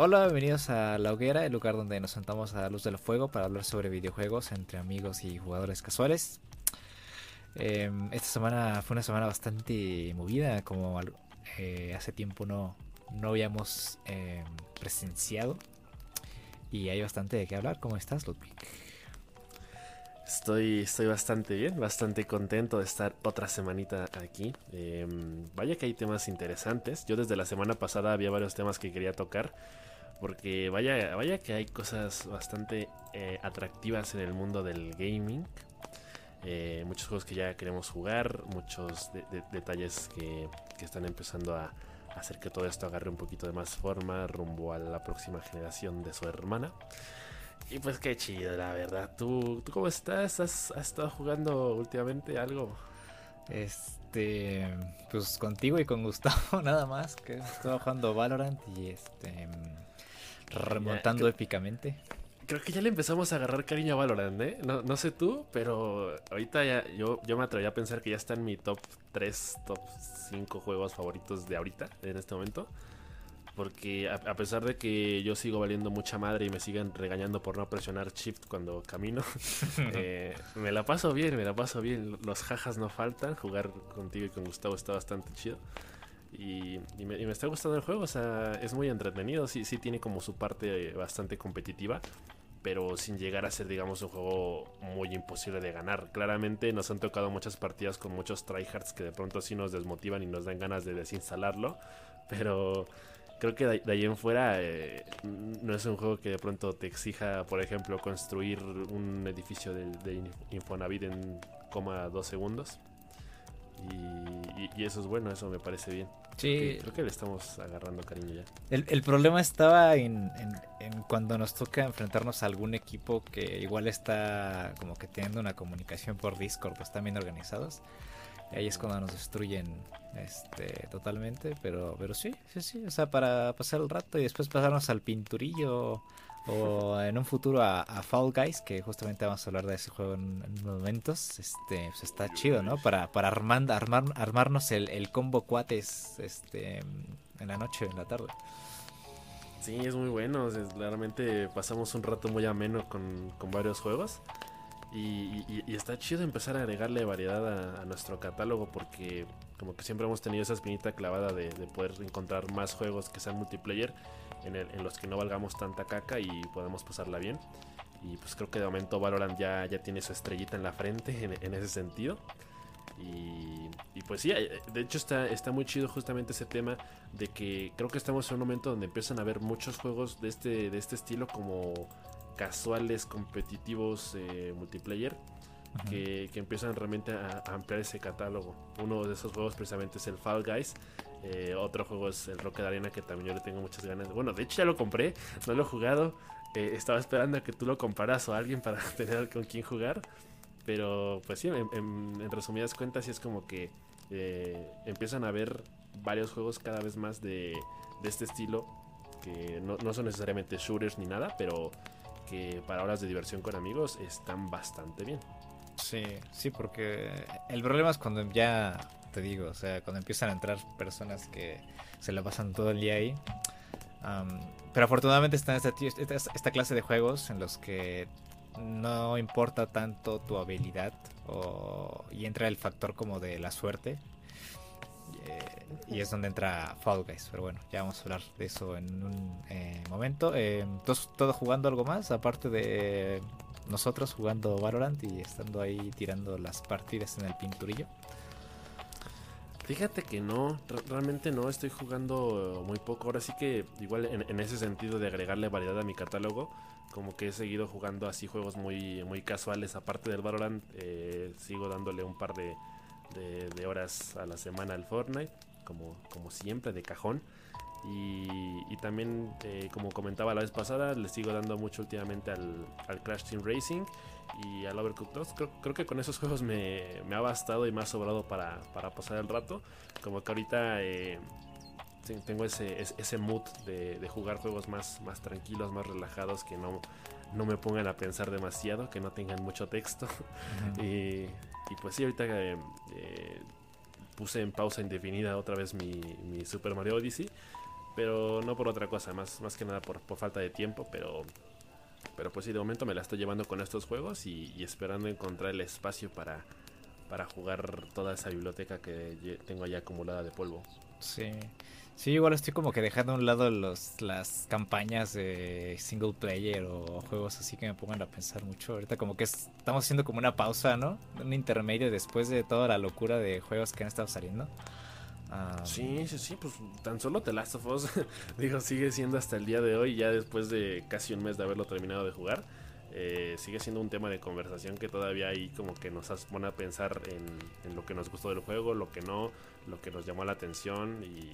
Hola, bienvenidos a La Hoguera, el lugar donde nos sentamos a la luz del fuego para hablar sobre videojuegos entre amigos y jugadores casuales. Em, esta semana fue una semana bastante movida, como eh, hace tiempo no, no habíamos em, presenciado. Y hay bastante de qué hablar. ¿Cómo estás, Ludwig? Estoy, estoy bastante bien, bastante contento de estar otra semanita aquí. Em, vaya que hay temas interesantes. Yo desde la semana pasada había varios temas que quería tocar. Porque vaya, vaya que hay cosas bastante eh, atractivas en el mundo del gaming. Eh, muchos juegos que ya queremos jugar, muchos detalles que, que, están empezando a hacer que todo esto agarre un poquito de más forma rumbo a la próxima generación de su hermana. Y pues qué chido, la verdad. ¿Tú, tú cómo estás? ¿Has, estado jugando últimamente algo? Este, pues contigo y con Gustavo nada más, que he estado jugando Valorant y este remontando épicamente. Creo que ya le empezamos a agarrar cariño a Valorant, ¿eh? No, no sé tú, pero ahorita ya yo, yo me atreví a pensar que ya está en mi top 3, top 5 juegos favoritos de ahorita, en este momento. Porque a, pesar de que yo sigo valiendo mucha madre y me siguen regañando por no presionar shift cuando camino, eh, me la paso bien, me la paso bien. Los jajas no faltan. Jugar contigo y con Gustavo está bastante chido. Y, me, está gustando el juego, o sea, es muy entretenido. Sí, sí tiene como su parte bastante competitiva pero sin llegar a ser, digamos, un juego muy imposible de ganar. Claramente nos han tocado muchas partidas con muchos tryhards que de pronto sí nos desmotivan y nos dan ganas de desinstalarlo, pero creo que de, ahí en fuera eh, no es un juego que de pronto te exija, por ejemplo, construir un edificio de, Infonavit en coma dos segundos. Y, eso es bueno, eso me parece bien. Sí. Creo que le estamos agarrando cariño ya. El, problema estaba en, cuando nos toca enfrentarnos a algún equipo que igual está como que teniendo una comunicación por Discord, pues están bien organizados. Y ahí es cuando nos destruyen este totalmente, pero pero sí, sí, sí, o sea, para pasar el rato y después pasarnos al pinturillo o en un futuro a, Fall Guys, que justamente vamos a hablar de ese juego en, momentos, este pues está chido, ¿no? Para para armar, armar armarnos el, combo cuates este en la noche, en la tarde. Sí, es muy bueno. claramente pasamos un rato muy ameno con, con varios juegos. Y, está chido empezar a agregarle variedad a, nuestro catálogo porque como que siempre hemos tenido esa espinita clavada de, poder encontrar más juegos que sean multiplayer en, los que no valgamos tanta caca y podemos pasarla bien. Y pues creo que de momento Valorant ya, ya tiene su estrellita en la frente en, ese sentido. Y, pues sí, eh, de hecho está, está muy chido justamente ese tema de que creo que estamos en un momento donde empiezan a haber muchos juegos de este, de este estilo como casuales, competitivos, eh, multiplayer, que, empiezan realmente a, ampliar ese catálogo. Uno de esos juegos precisamente es el Fall Guys. Eh, otro juego es el Rocket Arena, que también yo le tengo muchas ganas. Bueno, de hecho ya lo compré, no lo he jugado. Eh, estaba esperando a que tú lo comparas o alguien para tener con quién jugar. Pero pues sí, en, resumidas cuentas, sí es como que empiezan a haber varios juegos cada vez más de, este estilo. Que no, no son necesariamente shooters ni nada, pero que para horas de diversión con amigos están bastante bien. Sí, sí, porque el problema es cuando ya, te digo, o sea, cuando empiezan a entrar personas que se la pasan todo el día ahí. pero afortunadamente está esta, esta, clase de juegos en los que no importa tanto tu habilidad y entra el factor como de la suerte y es donde entra Fall Guys. Pero bueno, ya vamos a hablar de eso en un eh, momento. Eh, ¿Todo jugando algo más? Aparte de nosotros jugando Valorant y estando ahí tirando las partidas en el pinturillo. Fíjate que no, realmente no, estoy jugando muy poco. Ahora sí que igual en, ese sentido de agregarle variedad a mi catálogo, como que he seguido jugando así juegos muy, muy casuales. Aparte del Valorant, eh, sigo dándole un par de, horas a la semana al Fortnite, como, como siempre, de cajón. Y, también, eh, como comentaba la vez pasada, le sigo dando mucho últimamente al Crash Team Racing y al Overcooked 2. Creo, que con esos juegos me, ha bastado y me ha sobrado para, pasar el rato. Como que ahorita eh, tengo ese, ese mood de, jugar juegos más, más tranquilos, más relajados, que no, no me pongan a pensar demasiado, que no tengan mucho texto. y, y pues sí, ahorita eh, eh, puse en pausa indefinida otra vez mi, Super Mario Odyssey. pero no por otra cosa, más, más que nada por, por falta de tiempo, pero pero pues sí, de momento me la estoy llevando con estos juegos y, esperando encontrar el espacio para, para jugar toda esa biblioteca que tengo allá acumulada de polvo. Sí. Sí, igual estoy como que dejando a un lado los, las campañas de single player o juegos así que me pongan a pensar mucho. Ahorita como que estamos haciendo como una pausa, ¿no? Un intermedio después de toda la locura de juegos que han estado saliendo. Sí, sí, sí, pues tan solo The Last of Us, digo, sigue siendo hasta el día de hoy, ya después de casi un mes de haberlo terminado de jugar. Eh, sigue siendo un tema de conversación que todavía ahí como que nos pone a pensar en, en, lo que nos gustó del juego, lo que no, lo que nos llamó la atención y,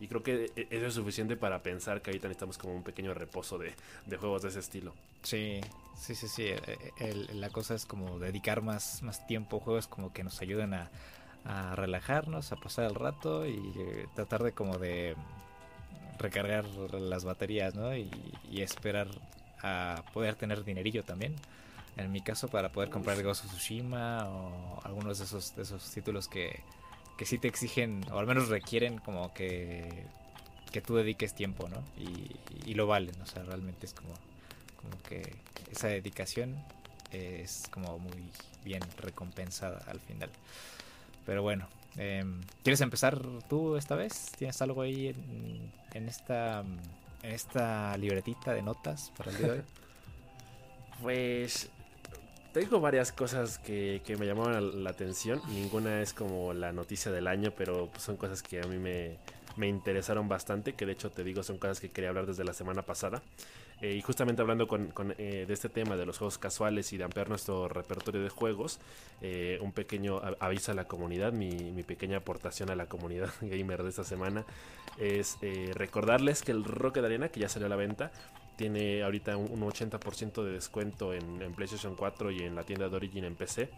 y creo que e, eso es suficiente para pensar que ahorita necesitamos como un pequeño reposo de, juegos de ese estilo. Sí, sí, sí, sí. E, la cosa es como dedicar más, más tiempo a juegos como que nos ayuden a, relajarnos, a pasar el rato y eh, tratar de como de recargar las baterías, ¿no? Y, esperar a poder tener dinerillo también. En mi caso, para poder comprar Ghost of Tsushima o algunos de esos, de esos títulos que, que sí te exigen, o al menos requieren como que, que tú dediques tiempo, ¿no? Y, lo valen, o sea, realmente es como, como que esa dedicación es como muy bien recompensada al final. Pero bueno, em, ¿quieres empezar tú esta vez? ¿Tienes algo ahí en, en, esta, esta libretita de notas para el día de hoy? pues tengo varias cosas que, me llamaban la atención. Ninguna es como la noticia del año, pero son cosas que a mí me, interesaron bastante. Que de hecho te digo, son cosas que quería hablar desde la semana pasada. Eh, y justamente hablando con, eh, de este tema de los juegos casuales y de ampliar nuestro repertorio de juegos, eh, un pequeño aviso a la comunidad, mi, pequeña aportación a la comunidad gamer de esta semana es recordarles que el Rocket Arena, que ya salió a la venta, tiene ahorita un, 80% de descuento en, PlayStation 4 y en la tienda de Origin en PC.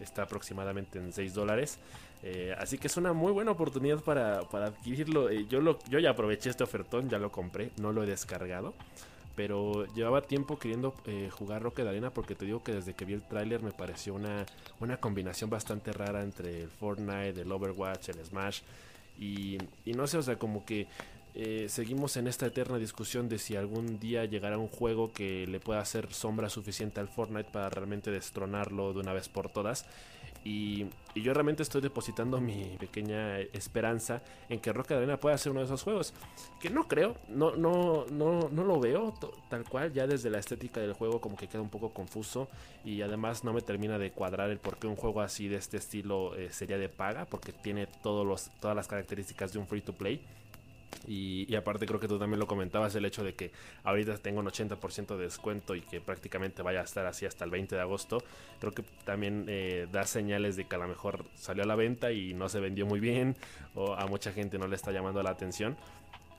Está aproximadamente en 6 dólares. Eh, así que es una muy buena oportunidad para, adquirirlo. Eh, yo, lo, yo ya aproveché este ofertón, ya lo compré, no lo he descargado. Pero llevaba tiempo queriendo jugar Rocket Arena porque te digo que desde que vi el tráiler me pareció una, una combinación bastante rara entre el Fortnite, el Overwatch, el Smash. Y, y no sé, o sea, como que eh, seguimos en esta eterna discusión de si algún día llegará un juego que le pueda hacer sombra suficiente al Fortnite para realmente destronarlo de una vez por todas. Y, yo realmente estoy depositando mi pequeña esperanza en que Rocket Arena pueda ser uno de esos juegos. Que no creo, no, no, no, no lo veo tal cual. Ya desde la estética del juego como que queda un poco confuso. Y además no me termina de cuadrar el por qué un juego así de este estilo eh, sería de paga. Porque tiene todos los, todas las características de un free to play. Y, aparte creo que tú también lo comentabas, el hecho de que ahorita tengo un 80% de descuento y que prácticamente vaya a estar así hasta el 20 de agosto, creo que también eh, da señales de que a lo mejor salió a la venta y no se vendió muy bien o a mucha gente no le está llamando la atención.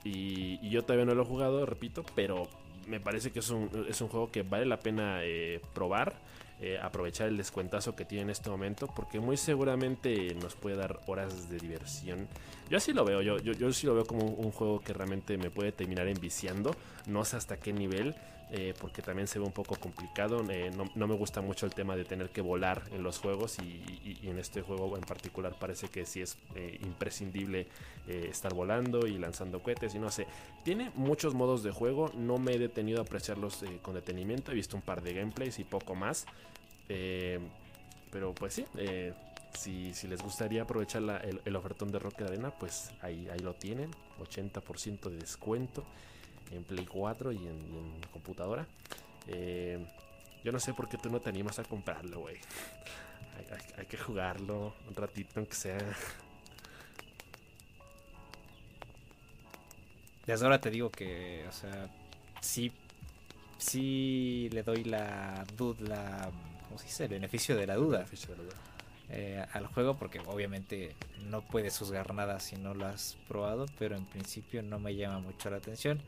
Y, yo todavía no lo he jugado, repito, pero me parece que es un, es un juego que vale la pena eh, probar. Eh, aprovechar el descuentazo que tiene en este momento porque muy seguramente nos puede dar horas de diversión. Yo así lo veo, yo, yo, yo sí lo veo como un, juego que realmente me puede terminar enviciando, no sé hasta qué nivel. Eh, porque también se ve un poco complicado. Eh, no, me gusta mucho el tema de tener que volar en los juegos y, en este juego en particular parece que sí es imprescindible estar volando y lanzando cohetes y no sé. Tiene muchos modos de juego, no me he detenido a apreciarlos con detenimiento, he visto un par de gameplays y poco más. Eh, pero pues sí, eh, si, les gustaría aprovechar el, ofertón de Rocket Arena, pues ahí, ahí lo tienen. 80% de descuento en Play 4 y en, computadora. Eh, yo no sé por qué tú no te animas a comprarlo, güey. Hay, que jugarlo un ratito, aunque sea. Desde ahora te digo que, o sea, sí, sí le doy la duda, ¿cómo se dice? El beneficio de la duda. Eh, al juego porque obviamente no puedes juzgar nada si no lo has probado, pero en principio no me llama mucho la atención.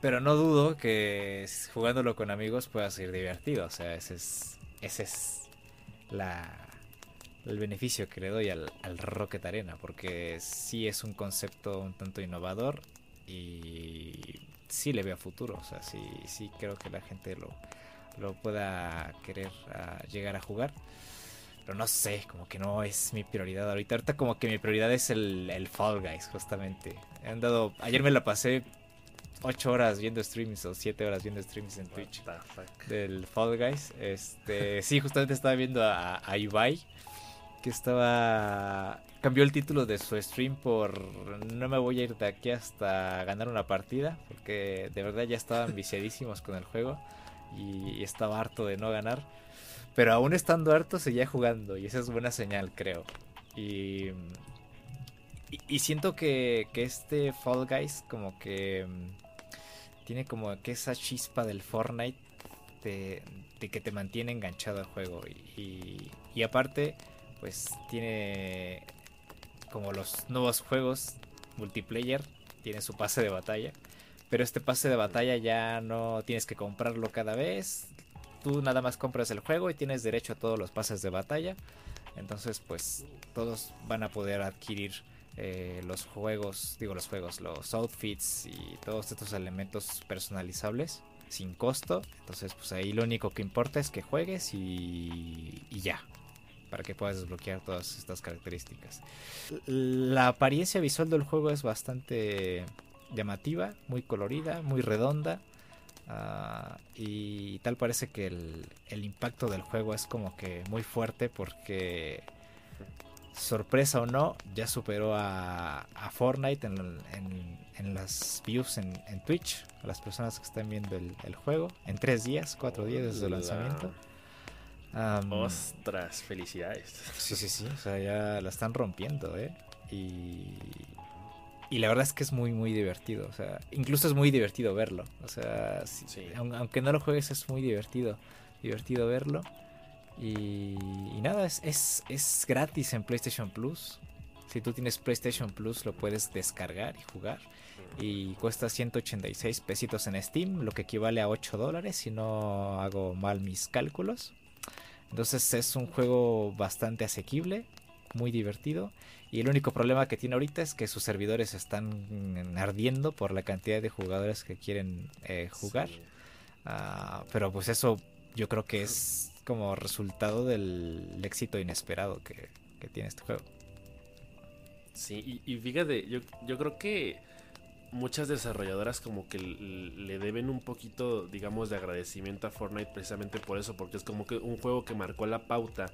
Pero no dudo que jugándolo con amigos pueda ser divertido. O sea, ese es, ese es la, el beneficio que le doy al, al Rocket Arena. Porque sí es un concepto un tanto innovador y sí le veo futuro. O sea, sí, sí creo que la gente lo, lo pueda querer llegar a jugar. pero no sé, como que no es mi prioridad ahorita. Ahorita como que mi prioridad es el, el Fall Guys, justamente. He andado, ayer me la pasé 8 horas viendo streams o 7 horas viendo streams en Twitch del Fall Guys. Este, sí, justamente estaba viendo a, a Ibai que estaba cambió el título de su stream por no me voy a ir de aquí hasta ganar una partida porque de verdad ya estaban viciadísimos con el juego y estaba harto de no ganar. Pero aún estando harto seguía jugando y esa es buena señal, creo. Y, y, siento que, que, este Fall Guys como que mm, tiene como que esa chispa del Fortnite de, que te mantiene enganchado al juego. Y, y, aparte, pues tiene como los nuevos juegos multiplayer, tiene su pase de batalla. Pero este pase de batalla ya no tienes que comprarlo cada vez tú nada más compras el juego y tienes derecho a todos los pases de batalla. Entonces, pues todos van a poder adquirir eh, los juegos, digo los juegos, los outfits y todos estos elementos personalizables sin costo. Entonces, pues ahí lo único que importa es que juegues y, y ya. Para que puedas desbloquear todas estas características. La apariencia visual del juego es bastante llamativa, muy colorida, muy redonda. Ah, y tal parece que el, impacto del juego es como que muy fuerte porque sorpresa o no, ya superó a, a Fortnite en, en, las views en, Twitch, a las personas que están viendo el, juego, en tres días, cuatro días desde el lanzamiento. Ostras, felicidades. Sí, sí, sí, o sea, ya la están rompiendo, ¿eh? Y y la verdad es que es muy, muy divertido. O sea, incluso es muy divertido verlo. O sea, aunque no lo juegues, es muy divertido. Divertido verlo. Y, nada, es, es, es, gratis en PlayStation Plus. Si tú tienes PlayStation Plus, lo puedes descargar y jugar. Y cuesta 186 pesitos en Steam, lo que equivale a 8 dólares, si no hago mal mis cálculos. Entonces es un juego bastante asequible, muy divertido. Y el único problema que tiene ahorita es que sus servidores están ardiendo por la cantidad de jugadores que quieren eh, jugar. Ah, pero pues eso yo creo que es como resultado del éxito inesperado que, tiene este juego. Sí, y, fíjate, yo, creo que muchas desarrolladoras como que le deben un poquito, digamos, de agradecimiento a Fortnite precisamente por eso, porque es como que un juego que marcó la pauta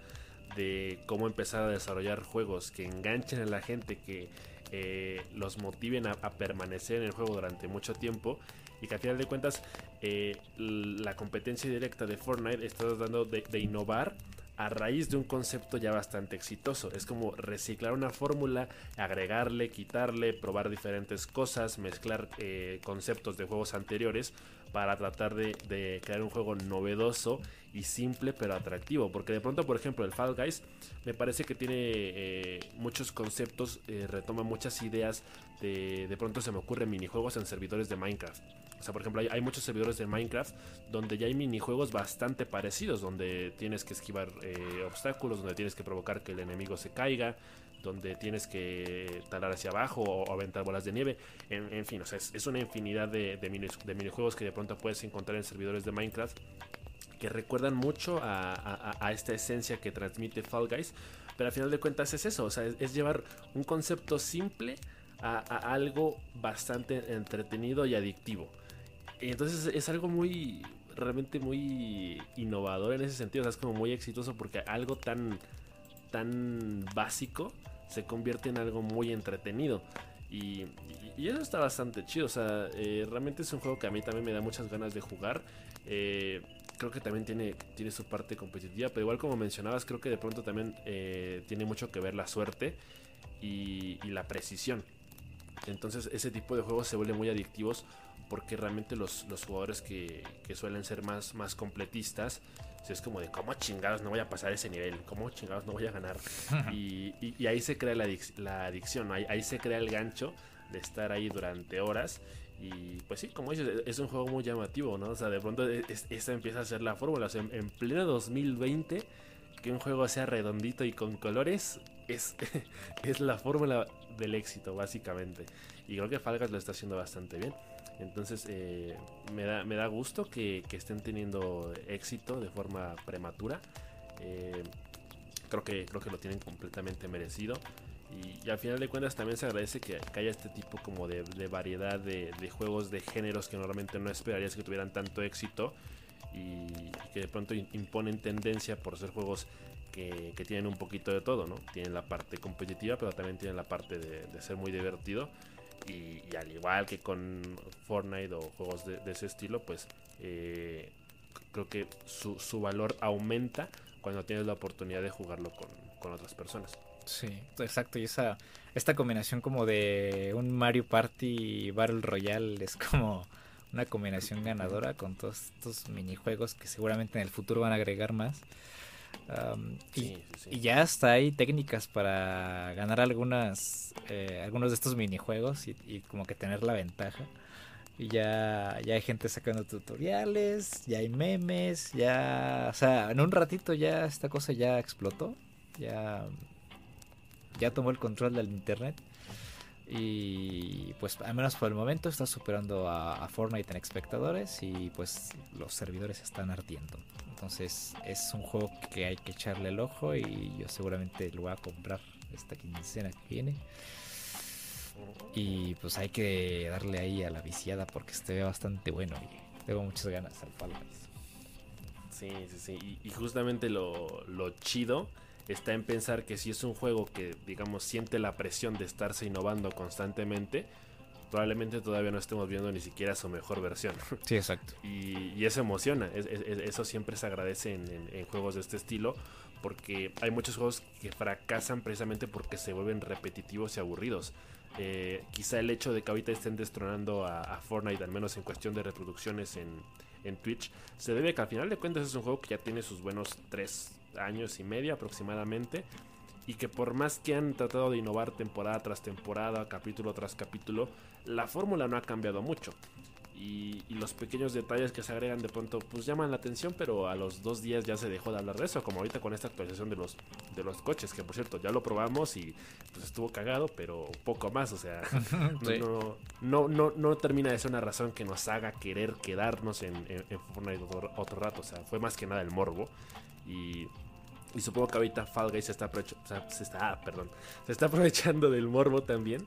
de cómo empezar a desarrollar juegos que enganchen a la gente, que eh, los motiven a, permanecer en el juego durante mucho tiempo y que al final de cuentas eh, la competencia directa de Fortnite está tratando de, innovar a raíz de un concepto ya bastante exitoso. Es como reciclar una fórmula, agregarle, quitarle, probar diferentes cosas, mezclar eh, conceptos de juegos anteriores para tratar de, crear un juego novedoso y simple pero atractivo. Porque de pronto, por ejemplo, el Fall Guys me parece que tiene eh, muchos conceptos, eh, retoma muchas ideas. De, de pronto se me ocurren minijuegos en servidores de Minecraft. O sea, por ejemplo, hay, muchos servidores de Minecraft donde ya hay minijuegos bastante parecidos, donde tienes que esquivar eh, obstáculos, donde tienes que provocar que el enemigo se caiga, donde tienes que talar hacia abajo o, aventar bolas de nieve. En, fin, o sea, es, una infinidad de, minijuegos que de pronto puedes encontrar en servidores de Minecraft que recuerdan mucho a, esta esencia que transmite Fall Guys. Pero al final de cuentas es eso, o sea, es, llevar un concepto simple a, algo bastante entretenido y adictivo. Y entonces es algo muy, realmente muy innovador en ese sentido, o sea, es como muy exitoso porque algo tan, tan básico se convierte en algo muy entretenido. Y, eso está bastante chido. O sea, eh, realmente es un juego que a mí también me da muchas ganas de jugar. Eh, creo que también tiene, tiene su parte competitiva. Pero igual como mencionabas, creo que de pronto también eh, tiene mucho que ver la suerte y, la precisión. Entonces ese tipo de juegos se vuelven muy adictivos porque realmente los, jugadores que, que, suelen ser más, más completistas es como de cómo chingados no voy a pasar ese nivel, cómo chingados no voy a ganar. y, ahí se crea la, adicción, ahí, se crea el gancho de estar ahí durante horas. Y pues sí, como dices, es un juego muy llamativo, ¿no? O sea, de pronto esta empieza a ser la fórmula. O sea, en, pleno 2020, que un juego sea redondito y con colores, es, es la fórmula del éxito, básicamente. Y creo que Falgas lo está haciendo bastante bien. Entonces eh, me, da, me da gusto que, estén teniendo éxito de forma prematura. Eh, creo que, creo que lo tienen completamente merecido. Y, al final de cuentas también se agradece que, haya este tipo como de, variedad de, juegos de géneros que normalmente no esperarías que tuvieran tanto éxito y, que de pronto imponen tendencia por ser juegos que, tienen un poquito de todo, ¿no? Tienen la parte competitiva, pero también tienen la parte de, ser muy divertido. Y, al igual que con Fortnite o juegos de, ese estilo, pues eh, creo que su, su, valor aumenta cuando tienes la oportunidad de jugarlo con, con otras personas. Sí, exacto. Y esa esta combinación como de un Mario Party Battle Royale es como una combinación ganadora con todos estos minijuegos que seguramente en el futuro van a agregar más. Y, ya hasta hay técnicas para ganar algunas eh, algunos de estos minijuegos y, y como que tener la ventaja. Y ya, ya hay gente sacando tutoriales, ya hay memes, ya... O sea, en un ratito ya esta cosa ya explotó. Ya ya tomó el control del internet. Y pues al menos por el momento está superando a, Fortnite en espectadores y pues los servidores están ardiendo. Entonces es un juego que hay que echarle el ojo y yo seguramente lo voy a comprar esta quincena que viene. Y pues hay que darle ahí a la viciada porque se ve bastante bueno y tengo muchas ganas al Fall Sí, sí, sí. Y, justamente lo chido está en pensar que si es un juego que, digamos, siente la presión de estarse innovando constantemente, probablemente todavía no estemos viendo ni siquiera su mejor versión. Sí, exacto. Y, eso emociona, eso siempre se agradece en, juegos de este estilo, porque hay muchos juegos que fracasan precisamente porque se vuelven repetitivos y aburridos. Eh, quizá el hecho de que ahorita estén destronando a, a, Fortnite, al menos en cuestión de reproducciones en, en Twitch, se debe que al final de cuentas es un juego que ya tiene sus buenos tres años y medio aproximadamente. Y que por más que han tratado de innovar temporada tras temporada, capítulo tras capítulo, la fórmula no ha cambiado mucho. Y, los pequeños detalles que se agregan de pronto pues llaman la atención, pero a los dos días ya se dejó de hablar de eso, como ahorita con esta actualización de los, de los coches, que por cierto ya lo probamos y pues estuvo cagado, pero poco más, o sea, no, no, no, no, termina de ser una razón que nos haga querer quedarnos en, en, Fortnite otro, otro, rato, o sea, fue más que nada el morbo. Y y supongo que ahorita Fall Guys se está, se está, ah, perdón, se está aprovechando del morbo también.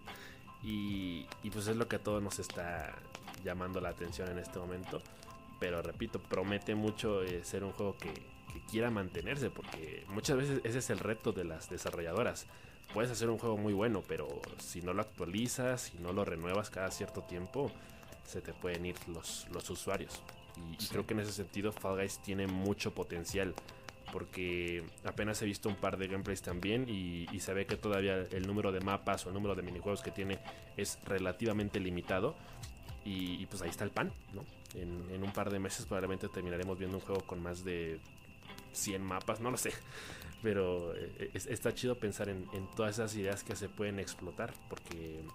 Y, pues es lo que a todos nos está llamando la atención en este momento. Pero repito, promete mucho eh, ser un juego que, que, quiera mantenerse. Porque muchas veces ese es el reto de las desarrolladoras. Puedes hacer un juego muy bueno, pero si no lo actualizas, si no lo renuevas cada cierto tiempo, se te pueden ir los, los usuarios. Y, y creo que en ese sentido Fall Guys tiene mucho potencial porque apenas he visto un par de gameplays también y, se ve que todavía el número de mapas o el número de minijuegos que tiene es relativamente limitado. Y, pues ahí está el pan, ¿no? En, un par de meses probablemente terminaremos viendo un juego con más de 100 mapas, no lo sé. Pero eh, está chido pensar en, todas esas ideas que se pueden explotar, porque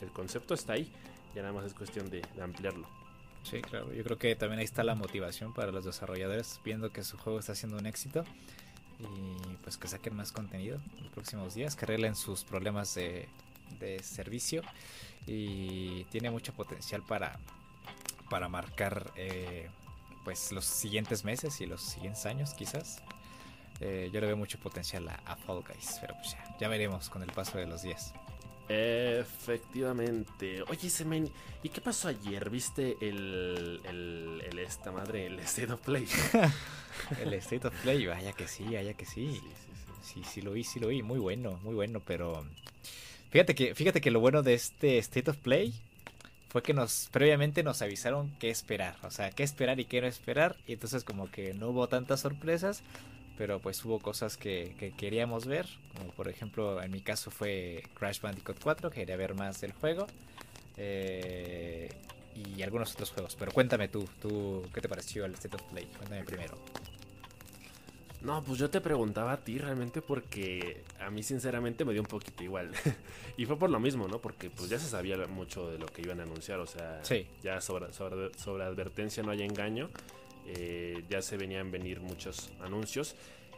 el, concepto está ahí, ya nada más es cuestión de ampliarlo. Sí, claro. Yo creo que también ahí está la motivación para los desarrolladores viendo que su juego está siendo un éxito y pues que saquen más contenido en los próximos días, que arreglen sus problemas de, servicio y tiene mucho potencial para, para marcar eh, pues los siguientes meses y los siguientes años quizás. Eh, yo le veo mucho potencial a, a Fall Guys, pero pues ya, ya veremos con el paso de los días. Efectivamente. Oye, Semen, ¿y qué pasó ayer? ¿Viste el, el, esta madre, el State of Play? el State of Play, vaya que sí, vaya que sí. Sí, sí, sí. Sí, sí lo vi, sí lo vi. Muy bueno, muy bueno, pero... Fíjate que, fíjate que lo bueno de este State of Play fue que nos previamente nos avisaron qué esperar, o sea, qué esperar y qué no esperar, y entonces como que no hubo tantas sorpresas, pero pues hubo cosas que, queríamos ver, como por ejemplo en mi caso fue Crash Bandicoot 4, quería ver más del juego, eh, y algunos otros juegos, pero cuéntame tú, tú, ¿qué te pareció el State of Play? Cuéntame primero. No, pues yo te preguntaba a ti realmente porque a mí sinceramente me dio un poquito igual. y fue por lo mismo, ¿no? Porque pues ya se sabía mucho de lo que iban a anunciar, o sea, ya sobre, sobre advertencia no hay engaño. Eh, ya se venían venir muchos anuncios.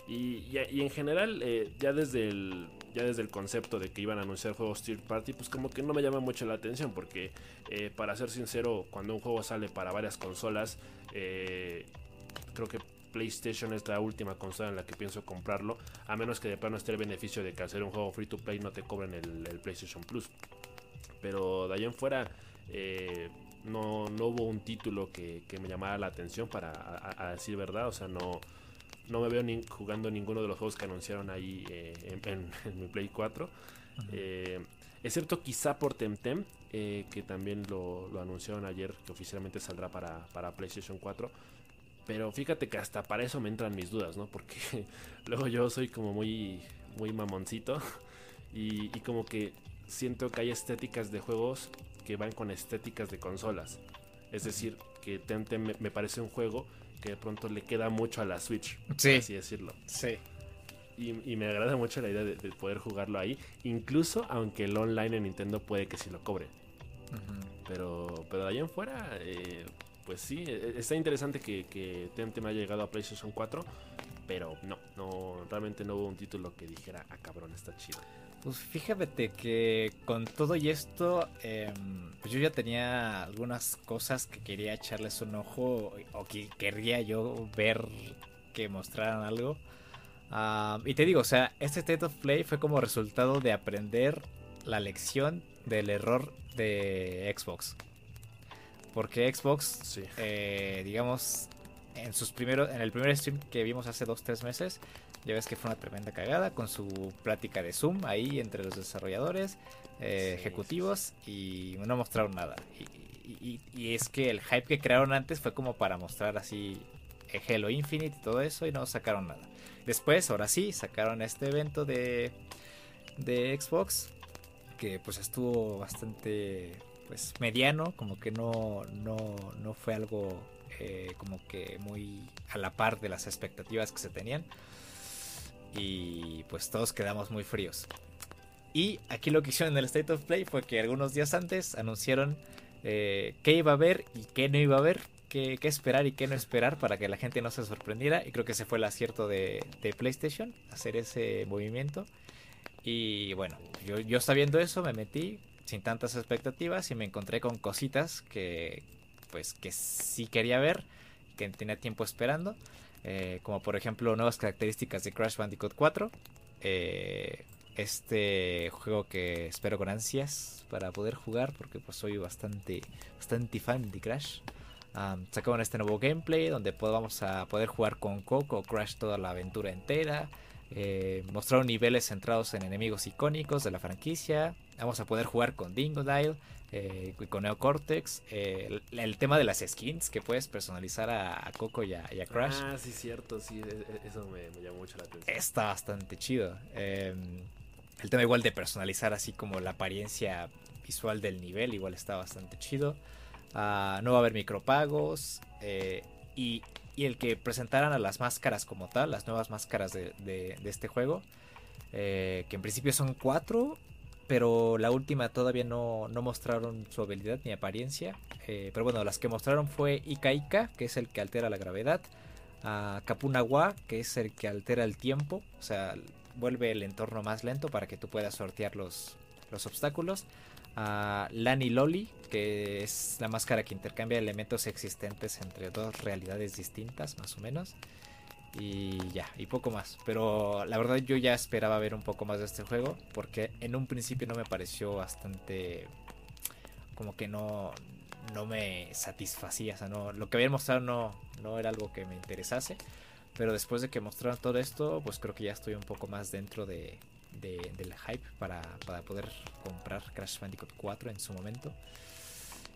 Y, en general, eh, ya, desde el, ya desde el concepto de que iban a anunciar juegos third party, pues como que no me llama mucho la atención, porque eh, para ser sincero, cuando un juego sale para varias consolas, creo que PlayStation es la última consola en la que pienso comprarlo, a menos que de plano esté el beneficio de que hacer un juego free to play no te cobren el, PlayStation Plus. Pero de ahí en fuera, no, no, hubo un título que, me llamara la atención para a, decir verdad, o sea, no, no me veo ni jugando ninguno de los juegos que anunciaron ahí eh, en, mi Play 4. Eh, excepto quizá por Temtem, eh, que también lo, anunciaron ayer, que oficialmente saldrá para, para, PlayStation 4. Pero fíjate que hasta para eso me entran mis dudas, ¿no? Porque luego yo soy como muy, muy mamoncito y, como que siento que hay estéticas de juegos que van con estéticas de consolas. Es decir, que Temtem me parece un juego que de pronto le queda mucho a la Switch, sí. así decirlo. Sí. Y, me agrada mucho la idea de, poder jugarlo ahí, incluso aunque el online en Nintendo puede que sí lo cobre. Pero, pero de ahí en fuera, eh, pues sí, e, e, está interesante que, que me haya llegado a PlayStation 4, pero no, no, realmente no hubo un título que dijera, ah cabrón, está chido. Pues fíjate que con todo y esto, em, pues yo ya tenía algunas cosas que quería echarles un ojo o que querría yo ver que mostraran algo. y te digo, o sea, este State of Play fue como resultado de aprender la lección del error de Xbox. Porque Xbox, eh, digamos, en sus primeros, en el primer stream que vimos hace 2-3 meses, ya ves que fue una tremenda cagada con su plática de Zoom ahí entre los desarrolladores, eh, ejecutivos y no mostraron nada. Y, es que el hype que crearon antes fue como para mostrar así Halo Infinite y todo eso y no sacaron nada. Después, ahora sí, sacaron este evento de, de Xbox que pues estuvo bastante pues mediano, como que no, no, no fue algo eh, como que muy a la par de las expectativas que se tenían y pues todos quedamos muy fríos. Y aquí lo que hicieron en el State of Play fue que algunos días antes anunciaron eh, qué iba a haber y qué no iba a haber, qué, esperar y qué no esperar para que la gente no se sorprendiera. Y creo que ese fue el acierto de, PlayStation, hacer ese movimiento. Y bueno, yo, yo sabiendo eso me metí sin tantas expectativas y me encontré con cositas que pues que sí quería ver, que tenía tiempo esperando. Eh, como por ejemplo nuevas características de Crash Bandicoot 4. Eh, este juego que espero con ansias para poder jugar porque pues soy bastante, bastante fan de Crash. sacaron este nuevo gameplay donde vamos a poder jugar con Coco Crash toda la aventura entera. Eh, mostraron niveles centrados en enemigos icónicos de la franquicia. Vamos a poder jugar con Dingodile, eh, con Neocortex. Eh, el, tema de las skins que puedes personalizar a, Coco y a, Crash. Ah, sí, cierto, sí, e, e, eso me, llamó mucho la atención. Está bastante chido. Em, el tema igual de personalizar así como la apariencia visual del nivel, igual está bastante chido. Ah, no va a haber micropagos. Eh, y, el que presentaran a las máscaras como tal, las nuevas máscaras de, este juego. que en principio son cuatro pero la última todavía no, mostraron su habilidad ni apariencia. Eh, pero bueno, las que mostraron fue Ika, que es el que altera la gravedad. A Kapunawa, que es el que altera el tiempo. O sea, vuelve el entorno más lento para que tú puedas sortear los, los obstáculos. A Lani Loli, que es la máscara que intercambia elementos existentes entre dos realidades distintas, más o menos. Y ya, y poco más. Pero la verdad yo ya esperaba ver un poco más de este juego. Porque en un principio no me pareció bastante... Como que no, no me satisfacía. O sea, no, lo que habían mostrado no, no era algo que me interesase. Pero después de que mostraron todo esto, pues creo que ya estoy un poco más dentro de, del hype para, para, poder comprar Crash Bandicoot 4 en su momento.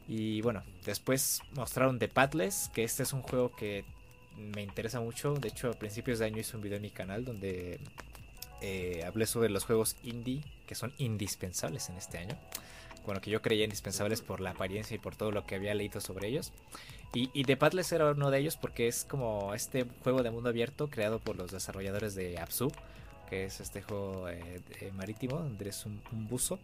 Y bueno, después mostraron The Padless, que este es un juego que me interesa mucho. De hecho, a principios de año hice un video en mi canal donde eh, hablé sobre los juegos indie que son indispensables en este año. Bueno, que yo creía indispensables por la apariencia y por todo lo que había leído sobre ellos. Y, y The era uno de ellos porque es como este juego de mundo abierto creado por los desarrolladores de Absu, que es este juego eh, marítimo donde eres un, buzo.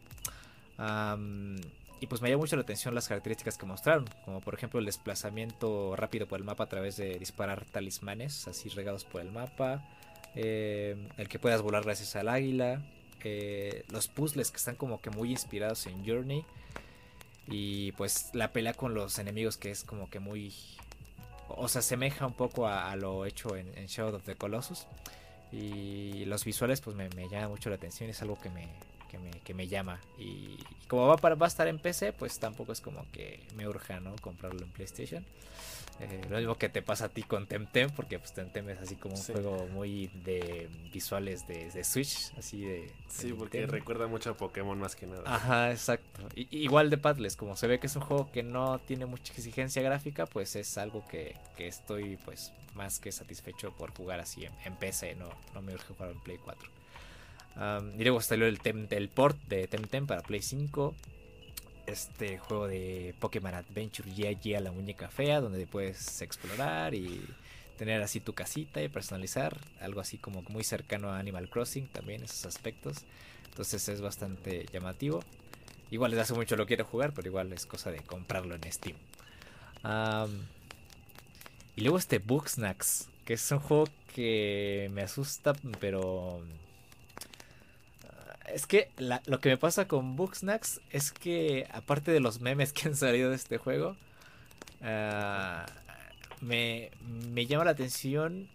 Y pues me llamó mucho la atención las características que mostraron, como por ejemplo el desplazamiento rápido por el mapa a través de disparar talismanes así regados por el mapa, eh, el que puedas volar gracias al águila, eh, los puzzles que están como que muy inspirados en Journey y pues la pelea con los enemigos que es como que muy o se asemeja un poco a, lo hecho en, Shadow of the Colossus. Y los visuales pues me, me llama mucho la atención, es algo que me, que me, llama. Y, como va, para, va a estar en PC, pues tampoco es como que me urja, ¿no? Comprarlo en PlayStation. Eh, lo mismo que te pasa a ti con Temtem, porque pues Temtem es así como un juego muy de visuales de, Switch, así de... Sí, porque recuerda mucho a Pokémon más que nada. Ajá, exacto. igual de Padles, como se ve que es un juego que no tiene mucha exigencia gráfica, pues es algo que, que estoy pues más que satisfecho por jugar así en, PC, no, no me urge jugar en Play 4 y luego salió el, port de Temtem para Play 5. Este juego de Pokémon Adventure a la muñeca fea, donde puedes explorar y tener así tu casita y personalizar. Algo así como muy cercano a Animal Crossing también, esos aspectos. Entonces es bastante llamativo. Igual desde hace mucho lo quiero jugar, pero igual es cosa de comprarlo en Steam. y luego este Booksnacks, que es un juego que me asusta, pero es que lo que me pasa con Booksnacks es que, aparte de los memes que han salido de este juego, ah, me, llama la atención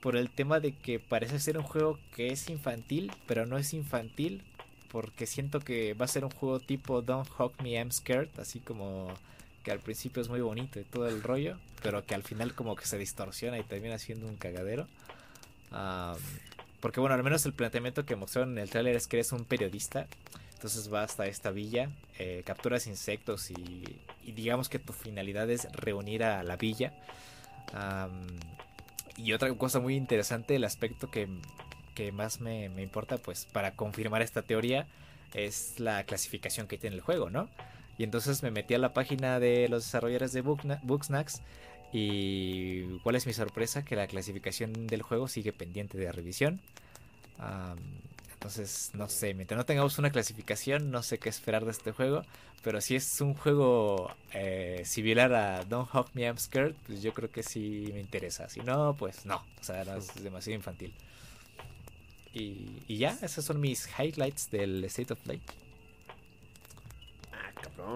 por el tema de que parece ser un juego que es infantil, pero no es infantil, porque siento que va a ser un juego tipo Don't Hug Me, I'm Scared, así como que al principio es muy bonito y todo el rollo, pero que al final como que se distorsiona y termina siendo un cagadero. Porque bueno, al menos el planteamiento que mostraron en el tráiler es que eres un periodista. Entonces va hasta esta villa, eh, capturas insectos y, digamos que tu finalidad es reunir a la villa. y otra cosa muy interesante, el aspecto que, más me, importa, pues para confirmar esta teoría, es la clasificación que tiene el juego, ¿no? Y entonces me metí a la página de los desarrolladores de Booksnacks y cuál es mi sorpresa, que la clasificación del juego sigue pendiente de revisión. entonces, no sé, mientras no tengamos una clasificación, no sé qué esperar de este juego. Pero si es un juego eh, similar a Don't Hug Me I'm Scared, pues yo creo que sí me interesa. Si no, pues no. O sea, es demasiado infantil. Y, y ya, esos son mis highlights del State of Play.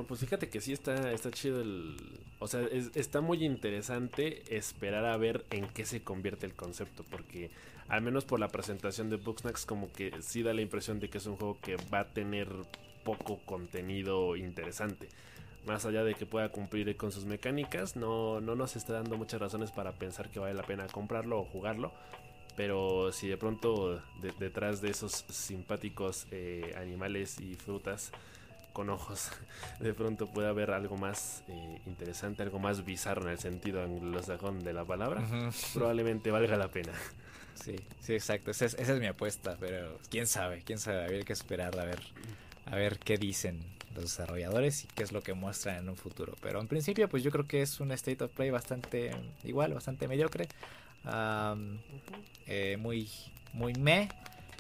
Pues fíjate que sí está, está chido el, o sea, está muy interesante esperar a ver en qué se convierte el concepto, porque al menos por la presentación de Booksnacks como que sí da la impresión de que es un juego que va a tener poco contenido interesante. Más allá de que pueda cumplir con sus mecánicas, no, no nos está dando muchas razones para pensar que vale la pena comprarlo o jugarlo. Pero si de pronto detrás de esos simpáticos eh, animales y frutas con ojos, de pronto puede haber algo más eh, interesante, algo más bizarro en el sentido anglosajón de la palabra, probablemente valga la pena. Sí, sí, exacto. Esa es, mi apuesta, pero quién sabe, quién sabe, habría que esperar a ver, a ver qué dicen los desarrolladores y qué es lo que muestran en un futuro. Pero en principio, pues yo creo que es un state of play bastante igual, bastante mediocre, eh, muy, muy meh,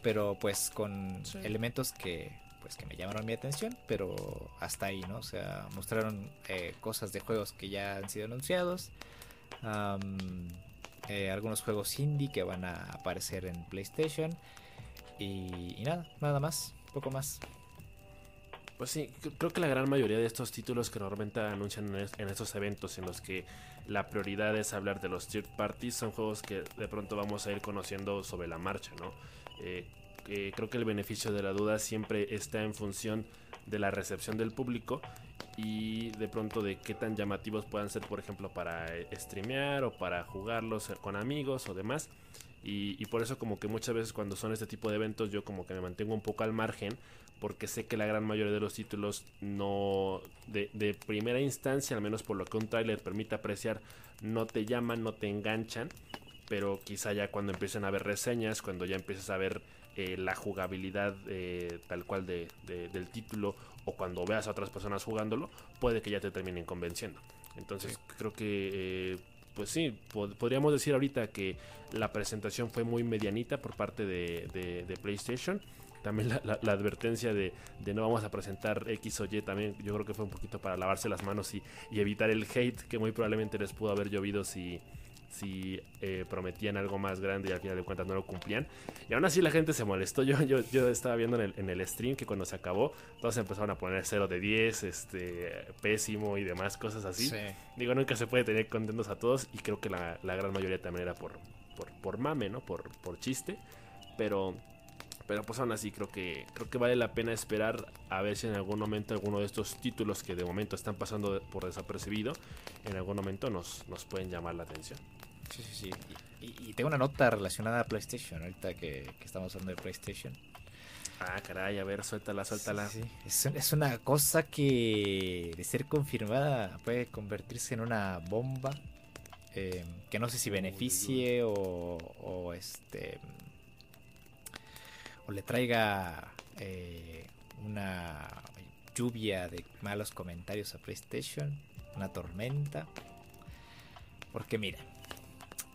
pero pues con elementos que pues que me llamaron mi atención, pero hasta ahí, ¿no? O sea, mostraron eh, cosas de juegos que ya han sido anunciados, eh, algunos juegos indie que van a aparecer en PlayStation y, nada, nada más, poco más. Pues sí, creo que la gran mayoría de estos títulos que normalmente anuncian en estos eventos en los que la prioridad es hablar de los third parties son juegos que de pronto vamos a ir conociendo sobre la marcha, ¿no? Eh, creo que el beneficio de la duda siempre está en función de la recepción del público y de pronto de qué tan llamativos puedan ser, por ejemplo, para streamear o para jugarlos con amigos o demás. Y, por eso como que muchas veces cuando son este tipo de eventos yo como que me mantengo un poco al margen porque sé que la gran mayoría de los títulos no de, de primera instancia, al menos por lo que un trailer permite apreciar, no te llaman, no te enganchan, pero quizá ya cuando empiecen a ver reseñas, cuando ya empieces a ver eh, la jugabilidad eh, tal cual de, del título o cuando veas a otras personas jugándolo, puede que ya te terminen convenciendo. Entonces creo que, eh, pues sí, podríamos decir ahorita que la presentación fue muy medianita por parte de, PlayStation. También la, advertencia de, no vamos a presentar X o Y también yo creo que fue un poquito para lavarse las manos y, y evitar el hate que muy probablemente les pudo haber llovido si si eh, prometían algo más grande y al final de cuentas no lo cumplían. Y aún así la gente se molestó. Yo, yo, yo estaba viendo en el, stream que cuando se acabó, todos empezaron a poner 0 de 10, este, pésimo y demás cosas así. Digo, nunca se puede tener contentos a todos y creo que la, gran mayoría también era por, por, por mame, ¿no? Por, por chiste. Pero pero pues aún así creo que creo que vale la pena esperar a ver si en algún momento alguno de estos títulos que de momento están pasando por desapercibido en algún momento nos, nos pueden llamar la atención. Sí, sí, sí. Y, tengo una nota relacionada a PlayStation, ahorita que, estamos hablando de PlayStation. Ah, caray, a ver, suéltala, suéltala. Sí, Es, una cosa que, de ser confirmada, puede convertirse en una bomba. Eh, que no sé si beneficie o, o este o le traiga eh, una lluvia de malos comentarios a PlayStation, una tormenta. Porque mira,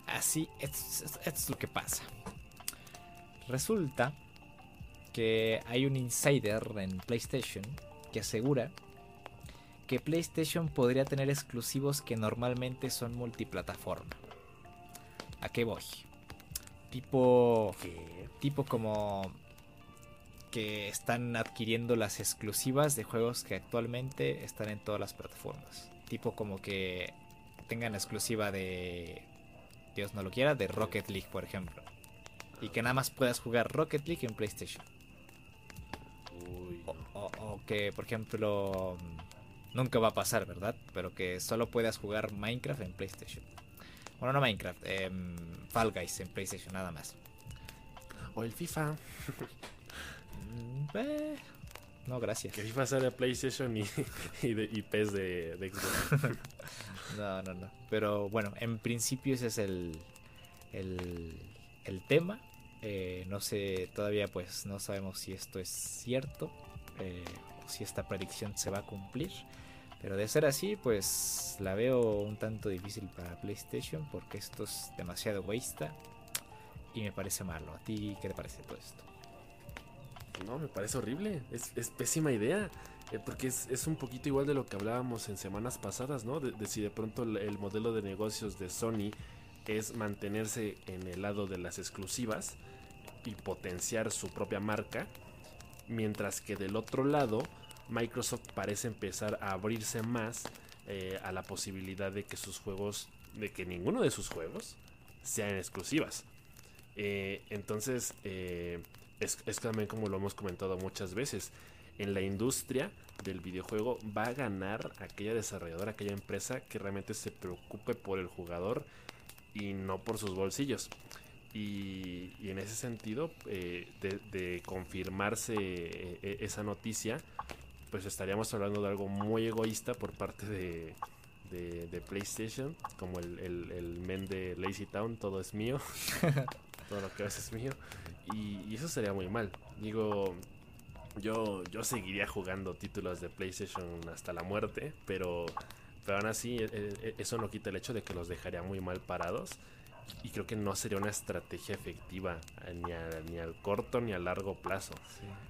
así es, lo que pasa. Resulta que hay un insider en PlayStation que asegura que PlayStation podría tener exclusivos que normalmente son multiplataforma. ¿A qué voy? Tipo. Tipo como que están adquiriendo las exclusivas de juegos que actualmente están en todas las plataformas. Tipo como que tengan la exclusiva de, Dios no lo quiera, de Rocket League, por ejemplo. Y que nada más puedas jugar Rocket League en PlayStation. o, que, por ejemplo, nunca va a pasar, ¿verdad? Pero que solo puedas jugar Minecraft en PlayStation. Bueno, no Minecraft, eh, Fall Guys en PlayStation, nada más. O el FIFA. No, gracias. Que FIFA de PlayStation y, y, de, PES de, Xbox. no, no, no. Pero bueno, en principio ese es el, el, tema. Eh, no sé, todavía pues no sabemos si esto es cierto. Eh, o si esta predicción se va a cumplir. Pero de ser así, pues la veo un tanto difícil para PlayStation porque esto es demasiado egoísta y me parece malo. ¿A ti qué te parece todo esto? No, me parece horrible. Es, pésima idea. Eh, porque es, un poquito igual de lo que hablábamos en semanas pasadas, ¿no? De, si de pronto el, modelo de negocios de Sony es mantenerse en el lado de las exclusivas y potenciar su propia marca. Mientras que del otro lado, Microsoft parece empezar a abrirse más eh, a la posibilidad de que sus juegos, de que ninguno de sus juegos sean exclusivas. Eh, entonces, es, también como lo hemos comentado muchas veces. En la industria del videojuego va a ganar aquella desarrolladora, aquella empresa que realmente se preocupe por el jugador y no por sus bolsillos. Y, en ese sentido, eh, de, confirmarse eh, e, esa noticia, pues estaríamos hablando de algo muy egoísta por parte de, PlayStation, como el, men de Lazy Town, todo es mío, todo lo que ves es mío. Y, eso sería muy mal. Digo, yo, yo seguiría jugando títulos de PlayStation hasta la muerte, pero, pero aún así e, e, eso no quita el hecho de que los dejaría muy mal parados. Y creo que no sería una estrategia efectiva eh, ni, ni al corto ni a largo plazo.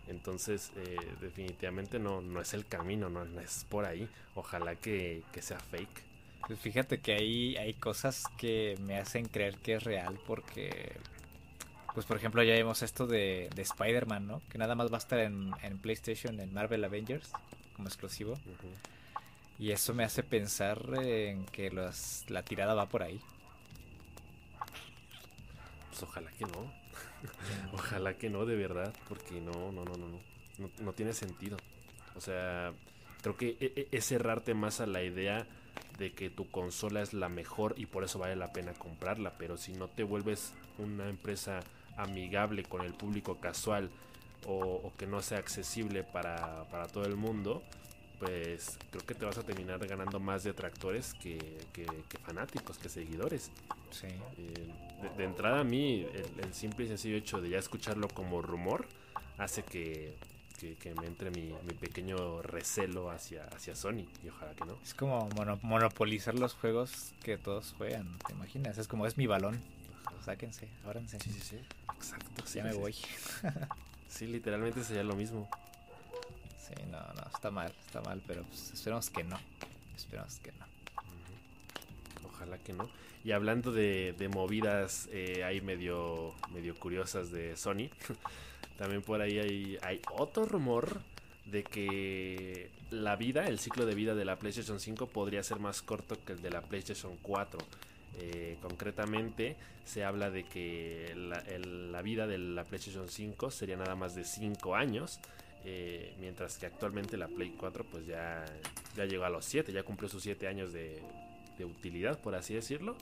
Entonces, eh, definitivamente no, no es el camino, no, es por ahí. Ojalá que, que sea fake. Pues fíjate que ahí hay cosas que me hacen creer que es real porque pues por ejemplo ya vimos esto de, de Spider-Man, ¿no? Que nada más va a estar en, PlayStation, en Marvel Avengers, como exclusivo. Y eso me hace pensar en que los, la tirada va por ahí. Pues ojalá que no. ojalá que no, de verdad, porque no, no, no, no, no, no, tiene sentido. O sea, creo que e, e, es cerrarte más a la idea de que tu consola es la mejor y por eso vale la pena comprarla, pero si no te vuelves una empresa amigable con el público casual o, que no sea accesible para, todo el mundo, pues creo que te vas a terminar ganando más detractores que, que, fanáticos, que seguidores. Eh, de, entrada a mí, el, simple y sencillo hecho de ya escucharlo como rumor hace que, me entre mi, pequeño recelo hacia, hacia Sony y ojalá que no. Es como monopolizar los juegos que todos juegan, ¿te imaginas? Es como es mi balón sáquense, ábranse. Sí, sí, sí. Exacto. ya me voy. sí, literalmente sería lo mismo. Sí, no, no, está mal, está mal, pero pues esperemos que no. Esperemos que no. ojalá que no. Y hablando de, movidas eh, ahí medio, medio curiosas de Sony, también por ahí hay, hay otro rumor de que la vida, el ciclo de vida de la PlayStation 5 podría ser más corto que el de la PlayStation 4. Eh, concretamente se habla de que la, vida de la PlayStation 5 sería nada más de 5 años, eh, mientras que actualmente la Play 4 pues ya, ya llegó a los 7, ya cumplió sus 7 años de, utilidad, por así decirlo.